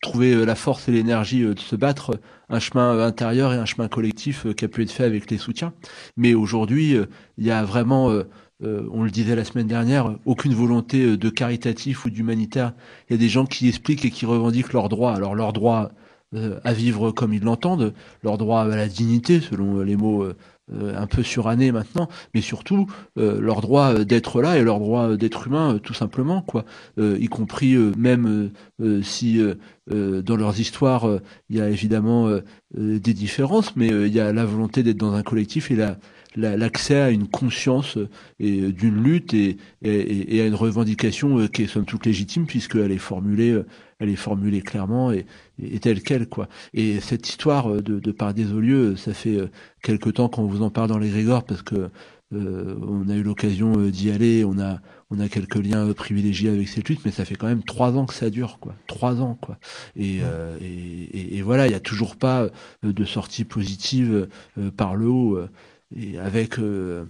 trouver euh, la force et l'énergie euh, de se battre, euh, un chemin intérieur et un chemin collectif qui a pu être fait avec les soutiens. Mais aujourd'hui, il y a vraiment, on le disait la semaine dernière, aucune volonté de caritatif ou d'humanitaire. Il y a des gens qui expliquent et qui revendiquent leurs droits. Alors leurs droits à vivre comme ils l'entendent, leur droit à la dignité, selon les mots un peu surannés maintenant, mais surtout euh, leur droit euh, d'être là et leur droit euh, d'être humain, euh, tout simplement, quoi. Euh, y compris euh, même euh, euh, si euh, euh, dans leurs histoires euh, il y a évidemment euh, euh, des différences, mais euh, il y a la volonté d'être dans un collectif et la la- l'accès à une conscience euh, et euh, d'une lutte et, et, à une revendication euh, qui est somme toute légitime puisqu'elle est formulée euh, elle est formulée clairement et, et telle quelle quoi et cette histoire de, de par des lieux ça fait euh, quelque temps qu'on vous en parle dans les Grégor parce que euh, on a eu l'occasion euh, d'y aller on a on a quelques liens privilégiés avec cette lutte, mais ça fait quand même trois ans que ça dure, quoi. Trois ans, quoi. Et, euh, et, et, et, voilà, il n'y a toujours pas de sortie positive par le haut, et avec euh,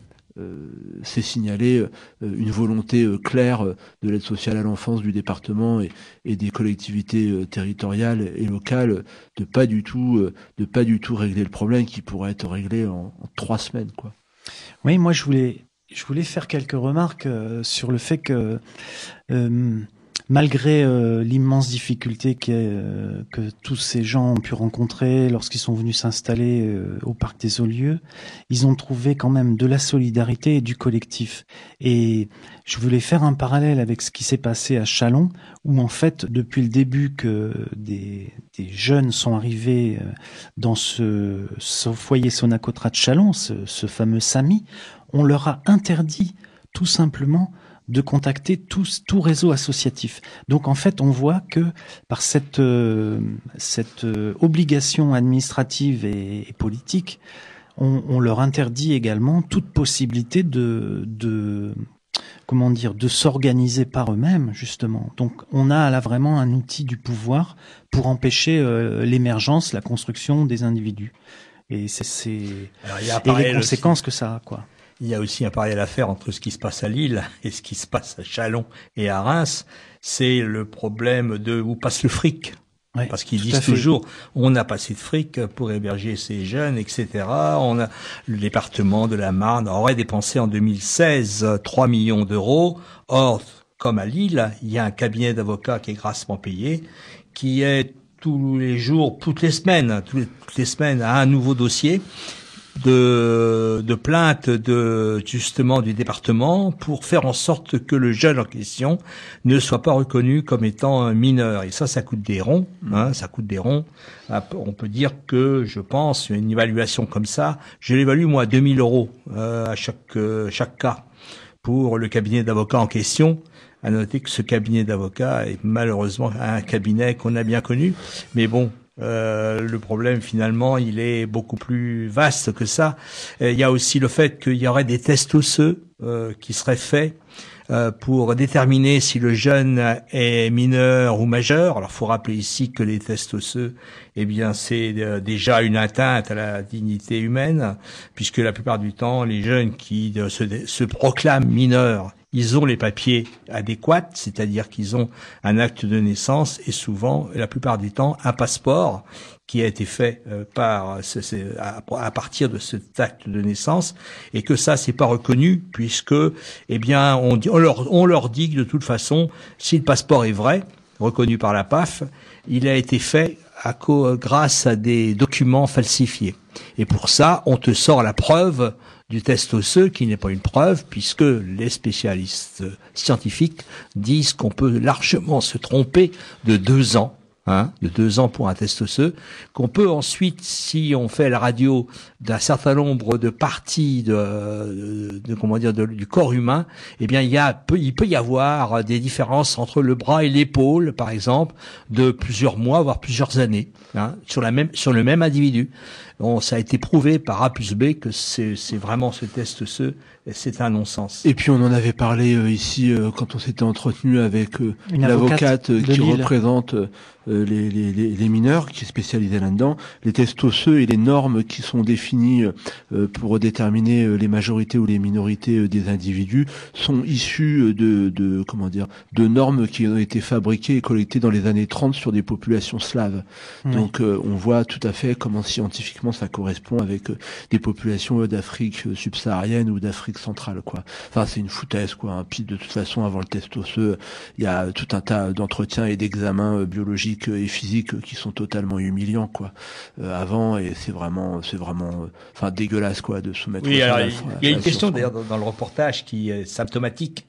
c'est signalé euh, une volonté euh, claire de l'aide sociale à l'enfance du département et, des collectivités territoriales et locales de pas du tout de pas du tout régler le problème qui pourrait être réglé en, trois semaines quoi. Oui, moi je voulais je voulais faire quelques remarques sur le fait que euh, malgré euh, l'immense difficulté que, euh, que tous ces gens ont pu rencontrer lorsqu'ils sont venus s'installer euh, au parc des Olieux, ils ont trouvé quand même de la solidarité et du collectif. Et je voulais faire un parallèle avec ce qui s'est passé à Chalon, où en fait, depuis le début que des, des jeunes sont arrivés dans ce, ce foyer Sonacotra de Chalon, ce, ce fameux SAMI, on leur a interdit tout simplement de contacter tout, tout réseau associatif. Donc en fait, on voit que par cette, euh, cette euh, obligation administrative et, politique, on, on, leur interdit également toute possibilité de, de comment dire, de s'organiser par eux-mêmes justement. Donc on a là vraiment un outil du pouvoir pour empêcher euh, l'émergence, la construction des individus. Et c'est et les conséquences que ça a quoi. Il y a aussi un parallèle à faire entre ce qui se passe à Lille et ce qui se passe à Chalon et à Reims. C'est le problème de où passe le fric. Parce qu'ils disent toujours, on n'a pas assez de fric pour héberger ces jeunes, etc. On a le département de la Marne aurait dépensé en 2016 3 millions d'euros. Or, comme à Lille, il y a un cabinet d'avocats qui est grassement payé, qui est tous les jours, toutes les semaines, toutes les semaines à un nouveau dossier de, de plainte de justement du département pour faire en sorte que le jeune en question ne soit pas reconnu comme étant mineur. Et ça, ça coûte des ronds. Hein, ça coûte des ronds. Ah, on peut dire que, je pense, une évaluation comme ça, je l'évalue moi à 2000 euros euh, à chaque euh, chaque cas pour le cabinet d'avocats en question. À noter que ce cabinet d'avocats est malheureusement un cabinet qu'on a bien connu, mais bon, euh, le problème finalement, il est beaucoup plus vaste que ça. Euh, il y a aussi le fait qu'il y aurait des tests osseux euh, qui seraient faits euh, pour déterminer si le jeune est mineur ou majeur. Alors, faut rappeler ici que les tests osseux, eh bien, c'est déjà une atteinte à la dignité humaine, puisque la plupart du temps, les jeunes qui se proclament mineurs ils ont les papiers adéquats, c'est-à-dire qu'ils ont un acte de naissance et souvent, la plupart du temps, un passeport qui a été fait euh, à partir de cet acte de naissance et que ça c'est pas reconnu puisque eh bien on, leur dit que de toute façon si le passeport est vrai reconnu par la PAF il a été fait grâce à des documents falsifiés et pour ça on te sort la preuve du test osseux, qui n'est pas une preuve, puisque les spécialistes scientifiques disent qu'on peut largement se tromper de deux ans Hein, de deux ans pour un test osseux, qu'on peut ensuite, si on fait la radio d'un certain nombre de parties de, de, comment dire du corps humain, eh bien il y a il peut y avoir des différences entre le bras et l'épaule, par exemple, de plusieurs mois voire plusieurs années hein, sur la même sur le même individu. Bon, ça a été prouvé par A plus B que c'est vraiment ce test osseux c'est un non-sens. Et puis on en avait parlé euh, ici euh, quand on s'était entretenu avec euh, l'avocate qui représente les, les, les, mineurs, qui est spécialisée là-dedans. Les tests osseux et les normes qui sont définies pour déterminer les majorités ou les minorités des individus sont issus de, de comment dire de normes qui ont été fabriquées et collectées dans les années 30 sur des populations slaves. Donc on voit tout à fait comment scientifiquement ça correspond avec des populations d'Afrique subsaharienne ou d'Afrique centrale, quoi. Enfin, c'est une foutaise, quoi. Puis de toute façon, avant le test osseux, il y a tout un tas d'entretiens et d'examens euh, biologiques et physiques qui sont totalement humiliants, quoi. Euh, avant, et c'est vraiment, c'est vraiment, euh, enfin, dégueulasse, quoi, de soumettre. Oui, alors, il y a une question d'ailleurs dans, le reportage qui est symptomatique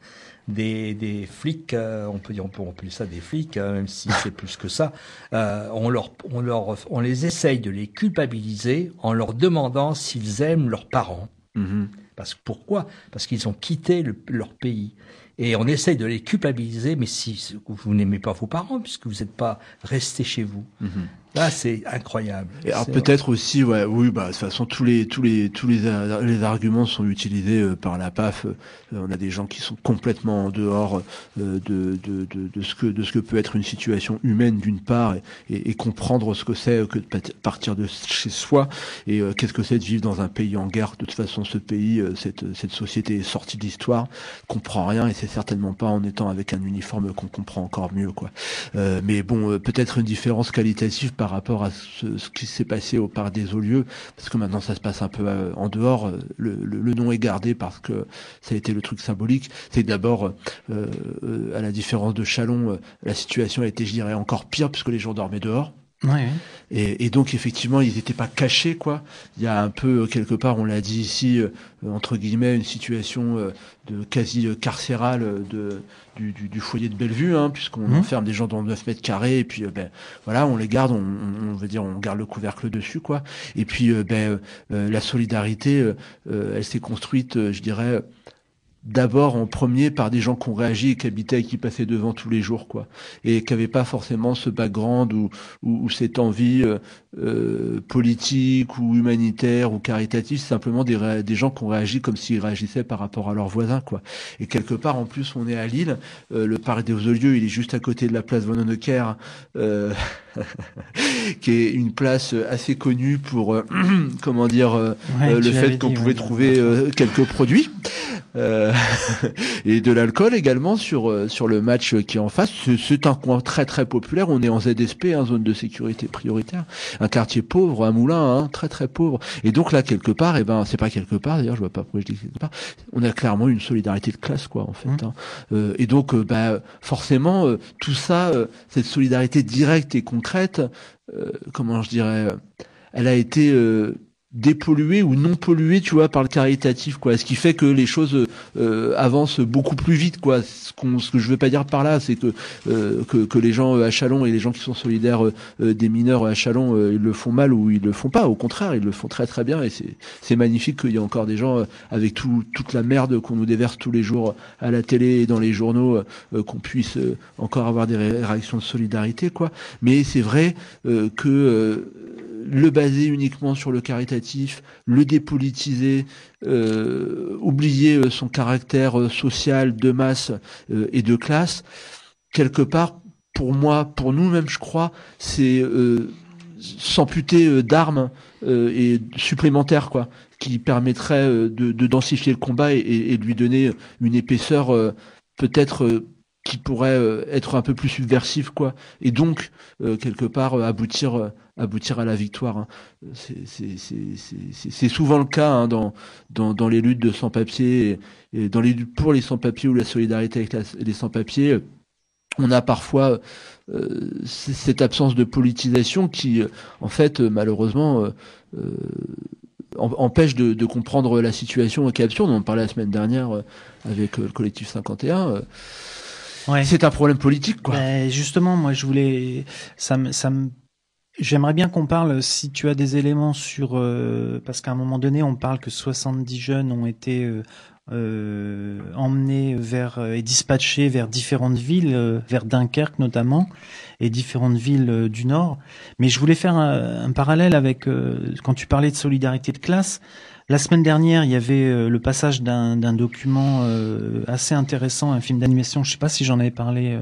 des, des flics, on peut dire, on peut appeler ça des flics, hein, même si c'est plus que ça. on leur, on leur, on les essaye de les culpabiliser en leur demandant s'ils aiment leurs parents. Mm-hmm. Parce pourquoi? Parce qu'ils ont quitté leur pays. Et on essaye de les culpabiliser, mais si vous n'aimez pas vos parents, puisque vous n'êtes pas resté chez vous. Mhm. Là, c'est incroyable. Et alors peut-être aussi, ouais, oui, bah de toute façon tous les tous les tous les les arguments sont utilisés euh, par la PAF. Euh, on a des gens qui sont complètement en dehors euh, de, de, de, de, ce que de ce que peut être une situation humaine d'une part et, et, comprendre ce que c'est que de partir de chez soi et qu'est-ce que c'est de vivre dans un pays en guerre. De toute façon, ce pays, cette cette société est sortie de l'histoire, comprend rien et c'est certainement pas en étant avec un uniforme qu'on comprend encore mieux quoi. mais bon, peut-être une différence qualitative par rapport à ce, qui s'est passé au parc des Olieux, parce que maintenant ça se passe un peu euh, en dehors. Euh, le, le, nom est gardé parce que ça a été le truc symbolique. C'est d'abord, euh, à la différence de Chalon, la situation a été, je dirais, encore pire puisque les gens dormaient dehors. Et, et, donc effectivement, ils n'étaient pas cachés, quoi. Il y a un peu quelque part, on l'a dit ici, entre guillemets, une situation de quasi carcérale de du, du, du, foyer de Bellevue, hein, puisqu'on mmh. enferme des gens dans 9 mètres carrés, et puis euh, ben voilà, on les garde, on, on, veut dire, on garde le couvercle dessus, quoi. Et puis euh, ben euh, la solidarité, elle s'est construite, je dirais d'abord en premier par des gens qui ont réagi et qui habitaient et qui passaient devant tous les jours, quoi, et qui n'avaient pas forcément ce background ou, ou, cette envie euh, euh, politique ou humanitaire ou caritative, c'est simplement des, des gens qui ont réagi comme s'ils réagissaient par rapport à leurs voisins, quoi. Et quelque part, en plus, on est à Lille, euh, le parc des Olieux, il est juste à côté de la place Von Honecker, euh, qui est une place assez connue pour, comment dire, le fait qu'on pouvait trouver quelques produits. Euh, et de l'alcool également sur euh, sur le match qui est en face. C'est un coin très très populaire. On est en ZSP, hein, zone de sécurité prioritaire, un quartier pauvre, un moulin, hein, très très pauvre. Et donc là quelque part, et eh ben c'est pas quelque part. D'ailleurs, je vois pas pourquoi je dis quelque part. On a clairement une solidarité de classe, quoi, en fait. Mmh. Hein. Euh, et donc, euh, bah, forcément, tout ça, cette solidarité directe et concrète, comment je dirais, elle a été dépollué ou non pollué tu vois par le caritatif quoi. Ce qui fait que les choses euh, avancent beaucoup plus vite quoi. Ce, qu'on ce que je veux pas dire par là c'est que, euh, que, que les gens à Chalon et les gens qui sont solidaires euh, des mineurs à Chalon ils le font mal ou ils le font pas. Au contraire ils le font très très bien et c'est c'est magnifique qu'il y ait encore des gens avec tout toute la merde qu'on nous déverse tous les jours à la télé et dans les journaux qu'on puisse encore avoir des réactions de solidarité quoi. Mais c'est vrai que le baser uniquement sur le caritatif, le dépolitiser, euh, oublier euh, son caractère euh, social de masse et de classe, quelque part, pour moi, pour nous-mêmes, je crois, c'est s'amputer d'armes et supplémentaires, quoi, qui permettraient de, densifier le combat et, et, lui donner une épaisseur peut-être qui pourrait être un peu plus subversive, quoi, et donc quelque part aboutir aboutir à la victoire. Hein. C'est souvent le cas hein, dans, dans, dans, les luttes de sans-papiers et, dans les luttes pour les sans-papiers ou la solidarité avec les sans-papiers. On a parfois euh, cette absence de politisation qui, en fait, malheureusement, euh, euh empêche de, de, comprendre la situation qui est absurde. On en parlait la semaine dernière avec le collectif 51. Ouais. C'est un problème politique, quoi. Ben justement, moi, je voulais, ça me, ça me J'aimerais bien qu'on parle, si tu as des éléments sur, euh, parce qu'à un moment donné, on parle que 70 jeunes ont été euh, euh, emmenés vers et dispatchés vers différentes villes, vers Dunkerque notamment, et différentes villes du Nord. Mais je voulais faire un parallèle avec quand tu parlais de solidarité de classe. La semaine dernière, il y avait euh, le passage d'un document euh, assez intéressant, un film d'animation. Je ne sais pas si j'en avais parlé euh,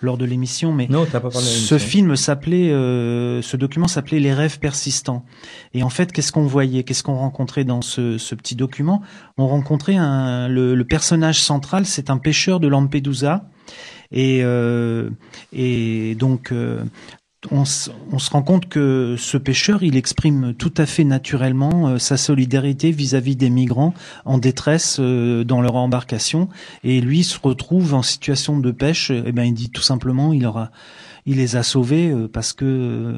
lors de l'émission, mais non, pas parlé ce film s'appelait, ce document s'appelait Les rêves persistants. Et en fait, qu'est-ce qu'on voyait, qu'est-ce qu'on rencontrait dans ce, ce, petit document? On rencontrait un, le, le personnage central, c'est un pêcheur de Lampedusa. Et, euh, et donc on, se rend compte que ce pêcheur, il exprime tout à fait naturellement euh, sa solidarité vis-à-vis des migrants en détresse euh, dans leur embarcation, et lui se retrouve en situation de pêche. Et eh ben, il dit tout simplement, il aura, il les a sauvés euh, parce que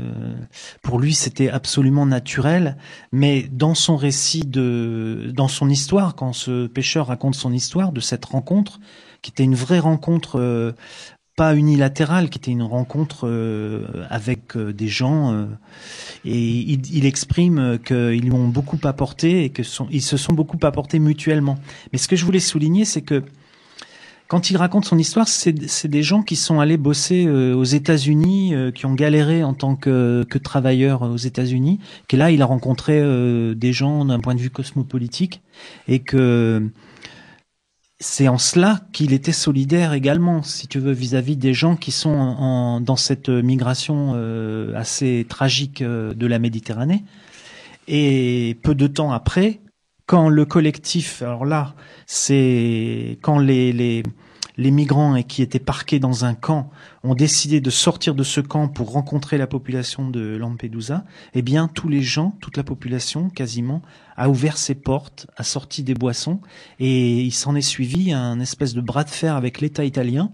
pour lui c'était absolument naturel. Mais dans son récit de, dans son histoire, quand ce pêcheur raconte son histoire de cette rencontre, qui était une vraie rencontre pas unilatérale, qui était une rencontre euh, avec euh, des gens, euh, et il, exprime qu'ils lui ont beaucoup apporté et que se sont beaucoup apportés mutuellement. Mais ce que je voulais souligner, c'est que quand il raconte son histoire, c'est des gens qui sont allés bosser aux États-Unis, qui ont galéré en tant que, travailleurs aux États-Unis, que là, il a rencontré des gens d'un point de vue cosmopolitique, et que c'est en cela qu'il était solidaire également, si tu veux, vis-à-vis des gens qui sont en, dans cette migration assez tragique de la Méditerranée. Et peu de temps après, quand le collectif, alors là, c'est quand les, les, les migrants qui étaient parqués dans un camp ont décidé de sortir de ce camp pour rencontrer la population de Lampedusa, eh bien, tous les gens, toute la population, quasiment, a ouvert ses portes, a sorti des boissons, et il s'en est suivi un espèce de bras de fer avec l'État italien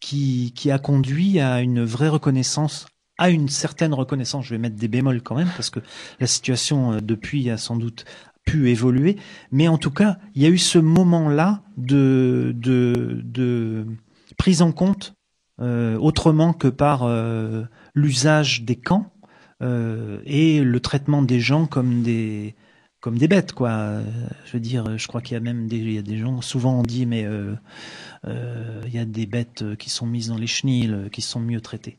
qui, qui a conduit à une vraie reconnaissance à une certaine reconnaissance, je vais mettre des bémols quand même, parce que la situation euh, depuis a sans doute pu évoluer, mais en tout cas, il y a eu ce moment-là de, prise en compte euh, autrement que par euh, l'usage des camps euh, et le traitement des gens comme des comme des bêtes, quoi. Je veux dire, je crois qu'il y a même des, il y a des gens, souvent on dit, mais euh, euh, il y a des bêtes qui sont mises dans les chenilles, qui sont mieux traitées.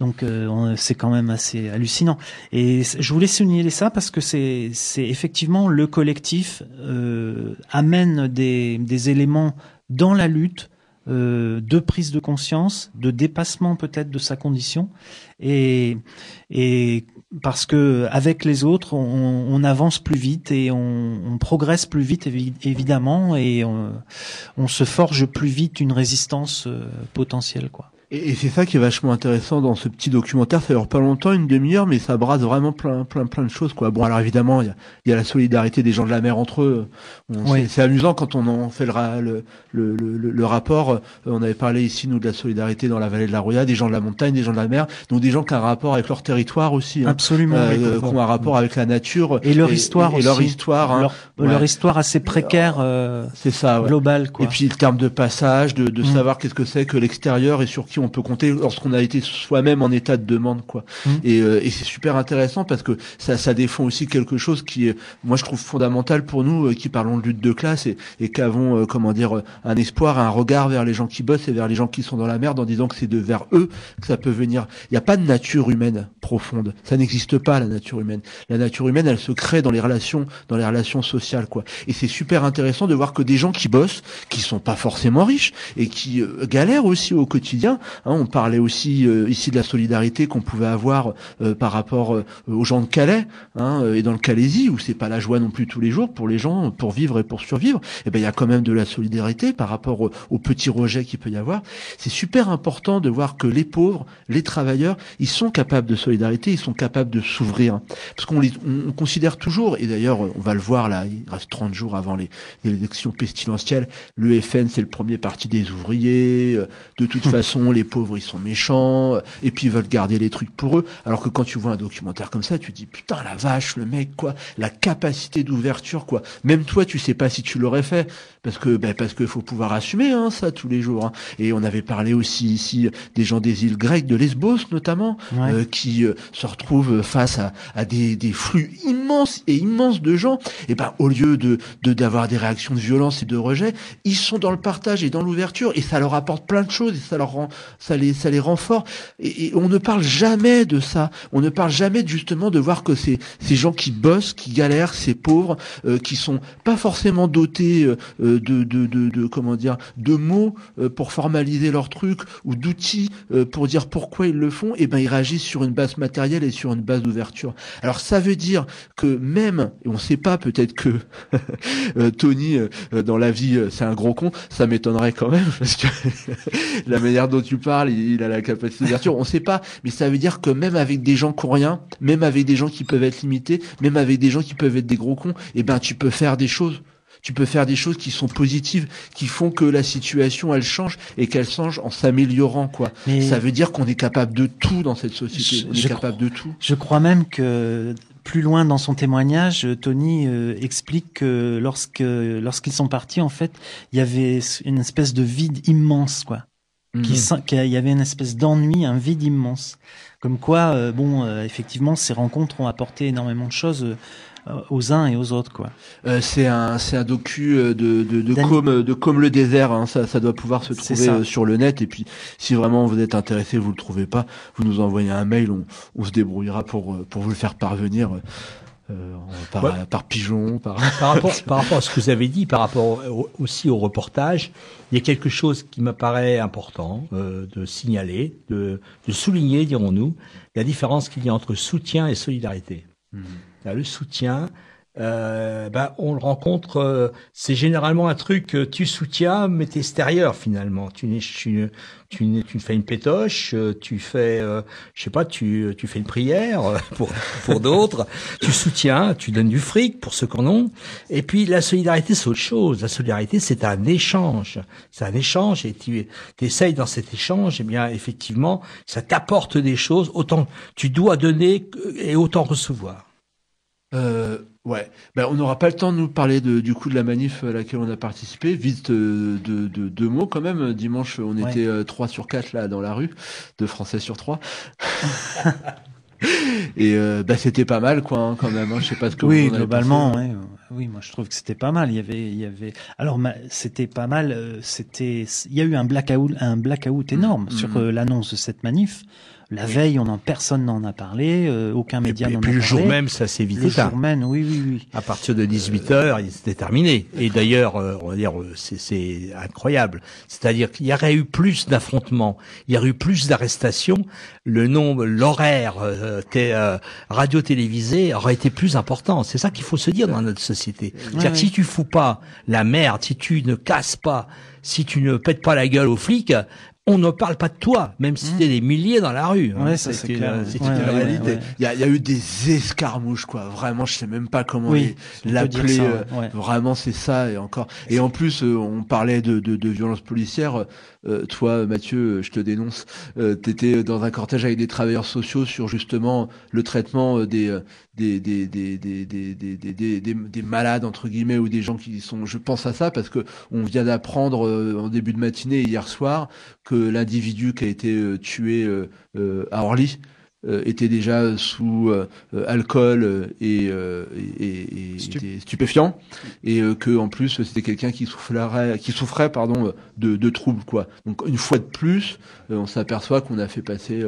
Donc euh, c'est quand même assez hallucinant. Et je voulais souligner ça parce que c'est, effectivement le collectif euh, amène des, éléments dans la lutte euh, de prise de conscience, de dépassement peut-être de sa condition, et parce que avec les autres, on, avance plus vite et on, on progresse plus vite évidemment, et on, on, se forge plus vite une résistance euh, potentielle, quoi. Et, c'est ça qui est vachement intéressant dans ce petit documentaire. Ça dure pas longtemps, une demi-heure, mais ça brasse vraiment plein, plein, plein de choses, quoi. Bon, alors évidemment, il y a, y a, la solidarité des gens de la mer entre eux. C'est amusant quand on en fait le, le, le, le, rapport. Euh, on avait parlé ici, nous, de la solidarité dans la vallée de la Roya, des gens de la montagne, des gens de la mer, donc des gens qui ont un rapport avec leur territoire aussi. Hein. Absolument. Euh, qui ont un rapport avec la nature. Et leur histoire et, aussi. leur histoire. Hein. Leur, histoire assez précaire. Euh, c'est ça. Globale, quoi. Et puis le terme de passage, de, de mm. savoir qu'est-ce que c'est que l'extérieur et sur qui on peut compter lorsqu'on a été soi-même en état de demande, quoi. Mmh. Et, euh, et c'est super intéressant parce que ça, ça défend aussi quelque chose qui est, moi, je trouve fondamental pour nous euh, qui parlons de lutte de classe et, et qu'avons, euh, comment dire, un espoir, un regard vers les gens qui bossent et vers les gens qui sont dans la merde en disant que c'est de vers eux que ça peut venir. Il n'y a pas de nature humaine profonde. Ça n'existe pas la nature humaine. La nature humaine, elle se crée dans les relations, dans les relations sociales, quoi. Et c'est super intéressant de voir que des gens qui bossent, qui sont pas forcément riches et qui galèrent aussi au quotidien. Hein, on parlait aussi euh, ici de la solidarité qu'on pouvait avoir euh, par rapport euh, aux gens de Calais hein, et dans le Calaisie où c'est pas la joie non plus tous les jours pour les gens pour vivre et pour survivre. Et eh ben il y a quand même de la solidarité par rapport aux petits rejets qu'il peut y avoir. C'est super important de voir que les pauvres, les travailleurs, ils sont capables de solidarité, ils sont capables de s'ouvrir parce qu'on on considère toujours et d'ailleurs on va le voir là, il reste 30 jours avant les, les élections pestilentielles, le FN c'est le premier parti des ouvriers. De toute façon, les pauvres ils sont méchants, euh, et puis ils veulent garder les trucs pour eux. Alors que quand tu vois un documentaire comme ça, tu dis putain la vache, le mec quoi, la capacité d'ouverture quoi. Même toi, tu sais pas si tu l'aurais fait parce que ben, parce qu'il faut pouvoir assumer hein, ça tous les jours. Hein. Et on avait parlé aussi ici des gens des îles grecques, de Lesbos notamment, euh, qui euh, se retrouvent face à, à des, des, flux immenses et immenses de gens. Et ben au lieu de d'avoir des réactions de violence et de rejet, ils sont dans le partage et dans l'ouverture et ça leur apporte plein de choses et ça leur rend ça les ça les rend forts. Et, on ne parle jamais de ça. On ne parle jamais justement de voir que ces ces gens qui bossent, qui galèrent, ces pauvres, euh, qui sont pas forcément dotés euh, de, de, de, de, comment dire de mots euh, pour formaliser leur truc ou d'outils euh, pour dire pourquoi ils le font, et eh ben ils réagissent sur une base matérielle et sur une base d'ouverture. Alors ça veut dire que même, et on sait pas peut-être que Tony dans la vie c'est un gros con, ça m'étonnerait quand même parce que la manière dont tu parles, il, a la capacité d'ouverture, on sait pas, mais ça veut dire que même avec des gens qui ont rien, même avec des gens qui peuvent être limités, même avec des gens qui peuvent être des gros cons, et eh ben tu peux faire des choses tu peux faire des choses qui sont positives, qui font que la situation elle change et qu'elle change en s'améliorant quoi. Ça veut dire qu'on est capable de tout dans cette société. On est capable de tout. Je crois même que plus loin dans son témoignage, Tony euh, explique que lorsque lorsqu'ils sont partis, en fait, il y avait une espèce de vide immense, quoi. Qui, il y avait une espèce d'ennui, un vide immense. Comme quoi, euh, bon, euh, effectivement, ces rencontres ont apporté énormément de choses aux uns et aux autres, quoi. c'est un, c'est un docu de de de comme de comme le désert. Hein, ça, ça doit pouvoir se trouver sur le net. Et puis, si vraiment vous êtes intéressé, vous le trouvez pas, vous nous envoyez un mail. On, on se débrouillera pour pour vous le faire parvenir. Euh, par, par, pigeon, par... par, rapport, par rapport à ce que vous avez dit, par rapport aussi au reportage, il y a quelque chose qui me paraît important euh, de signaler, de, de souligner, dirons-nous, la différence qu'il y a entre soutien et solidarité. Mmh. Le soutien, euh, ben, on le rencontre, euh, c'est généralement un truc que tu soutiens, mais t'es extérieur finalement. Tu, tu, tu, tu fais une pétoche, euh, tu fais, euh, je sais pas, tu, tu fais une prière pour, pour d'autres, tu soutiens, tu donnes du fric pour ceux qu'on ont. Et puis la solidarité, c'est autre chose. La solidarité, c'est un échange. C'est un échange et tu essayes dans cet échange, et eh bien effectivement, ça t'apporte des choses. Autant tu dois donner et autant recevoir. Euh, Ouais, ben, on n'aura pas le temps de nous parler de, du coup de la manif à laquelle on a participé. Vite euh, de, de, deux mots quand même. Dimanche, on était euh, trois sur quatre là dans la rue, deux Français sur trois. Et euh, bah, c'était pas mal quoi hein, quand même. Hein. Je sais pas ce que oui globalement. Ouais. Oui, moi je trouve que c'était pas mal. Il y avait, il y avait. Alors c'était pas mal. C'était, il y a eu un blackout, un blackout énorme mmh. sur l'annonce de cette manif. La veille, on en, personne n'en a parlé, euh, aucun média n'en a parlé. Et puis le jour même, ça s'est vite Le jour même, oui, oui, oui. À partir de 18 heures, c'était terminé. Et d'ailleurs, euh, on va dire, euh, c'est incroyable. C'est-à-dire qu'il y aurait eu plus d'affrontements, il y aurait eu plus d'arrestations, le nombre, l'horaire euh, radio-télévisé aurait été plus important. C'est ça qu'il faut se dire dans notre société. C'est-à-dire que si tu fous pas la merde, si tu ne casses pas, si tu ne pètes pas la gueule aux flics, on ne parle pas de toi, même si mmh. des milliers dans la rue. Hein. Ça c'est clair. C'est réalité. Il y, a, eu des escarmouches, quoi. Vraiment, je sais même pas comment l'appeler. Euh, vraiment, c'est ça et encore. Et en plus, euh, on parlait de, de, de violences policières. Euh, toi, Mathieu, je te dénonce. tu étais dans un cortège avec des travailleurs sociaux sur justement le traitement des des des des des des des, des, des malades entre guillemets ou des gens qui sont. Je pense à ça parce que on vient d'apprendre en début de matinée hier soir que l'individu qui a été euh, tué euh, euh, à Orly était déjà sous alcool et, et, stupéfiant et que en plus c'était quelqu'un qui souffrait qui souffrait pardon de, de, troubles quoi donc une fois de plus on s'aperçoit qu'on a fait passer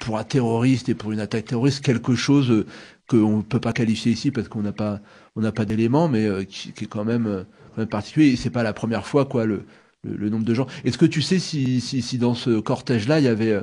pour un terroriste et pour une attaque terroriste quelque chose qu'on ne peut pas qualifier ici parce qu'on n'a pas on n'a pas d'éléments mais qui, qui, est quand même, quand même particulier et c'est pas la première fois quoi le le, nombre de gens. Est-ce que tu sais si, si, si dans ce cortège-là, il y avait,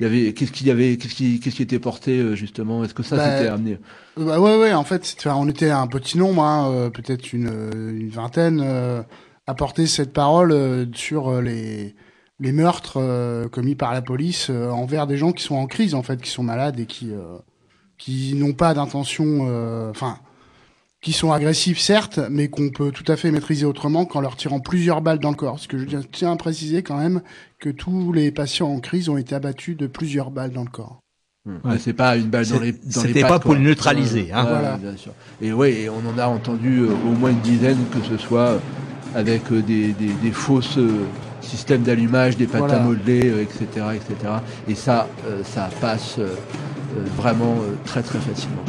il y avait, qu'est-ce qu'il y avait, qu'est-ce qui, qu'est-ce qui était porté euh, justement? Est-ce que ça bah, s'était amené? bah Ouais, ouais. En fait, on était un petit nombre, hein, euh, peut-être une, une vingtaine, euh, à porter cette parole sur les les meurtres commis par la police envers des gens qui sont en crise en fait, qui sont malades et qui qui n'ont pas d'intention, enfin qui sont agressifs certes, mais qu'on peut tout à fait maîtriser autrement qu'en leur tirant plusieurs balles dans le corps. Parce que je tiens à préciser quand même que tous les patients en crise ont été abattus de plusieurs balles dans le corps. Ouais, c'est pas une balle dans les dans C'était pas pour le neutraliser. Hein. voilà. bien sûr. Et oui, on en a entendu euh, au moins une dizaine, que ce soit avec euh, des, des, des fausses euh, systèmes d'allumage, des pâtes à modeler, etc., etc. Et ça, ça passe vraiment très très facilement.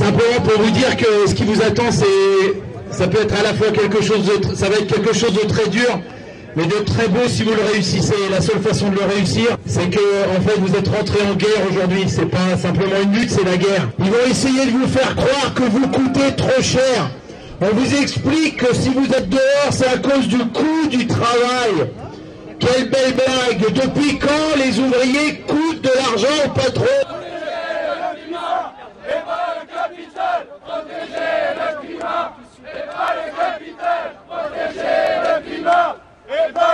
Simplement pour vous dire que ce qui vous attend, c'est, ça peut être à la fois quelque chose de, ça va être quelque chose de très dur, mais de très beau si vous le réussissez. La seule façon de le réussir, c'est que, en fait, vous êtes rentré en guerre aujourd'hui. C'est pas simplement une lutte, c'est la guerre. Ils vont essayer de vous faire croire que vous coûtez trop cher. On vous explique que si vous êtes dehors, c'est à cause du coût du travail. Quelle belle blague Depuis quand les ouvriers coûtent de l'argent au patron?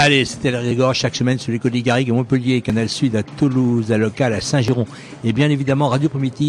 Allez, c'était le Régor chaque semaine sur les côtes Garrigues à Montpellier, Canal Sud à Toulouse, à Local à Saint-Giron et bien évidemment Radio Primitive.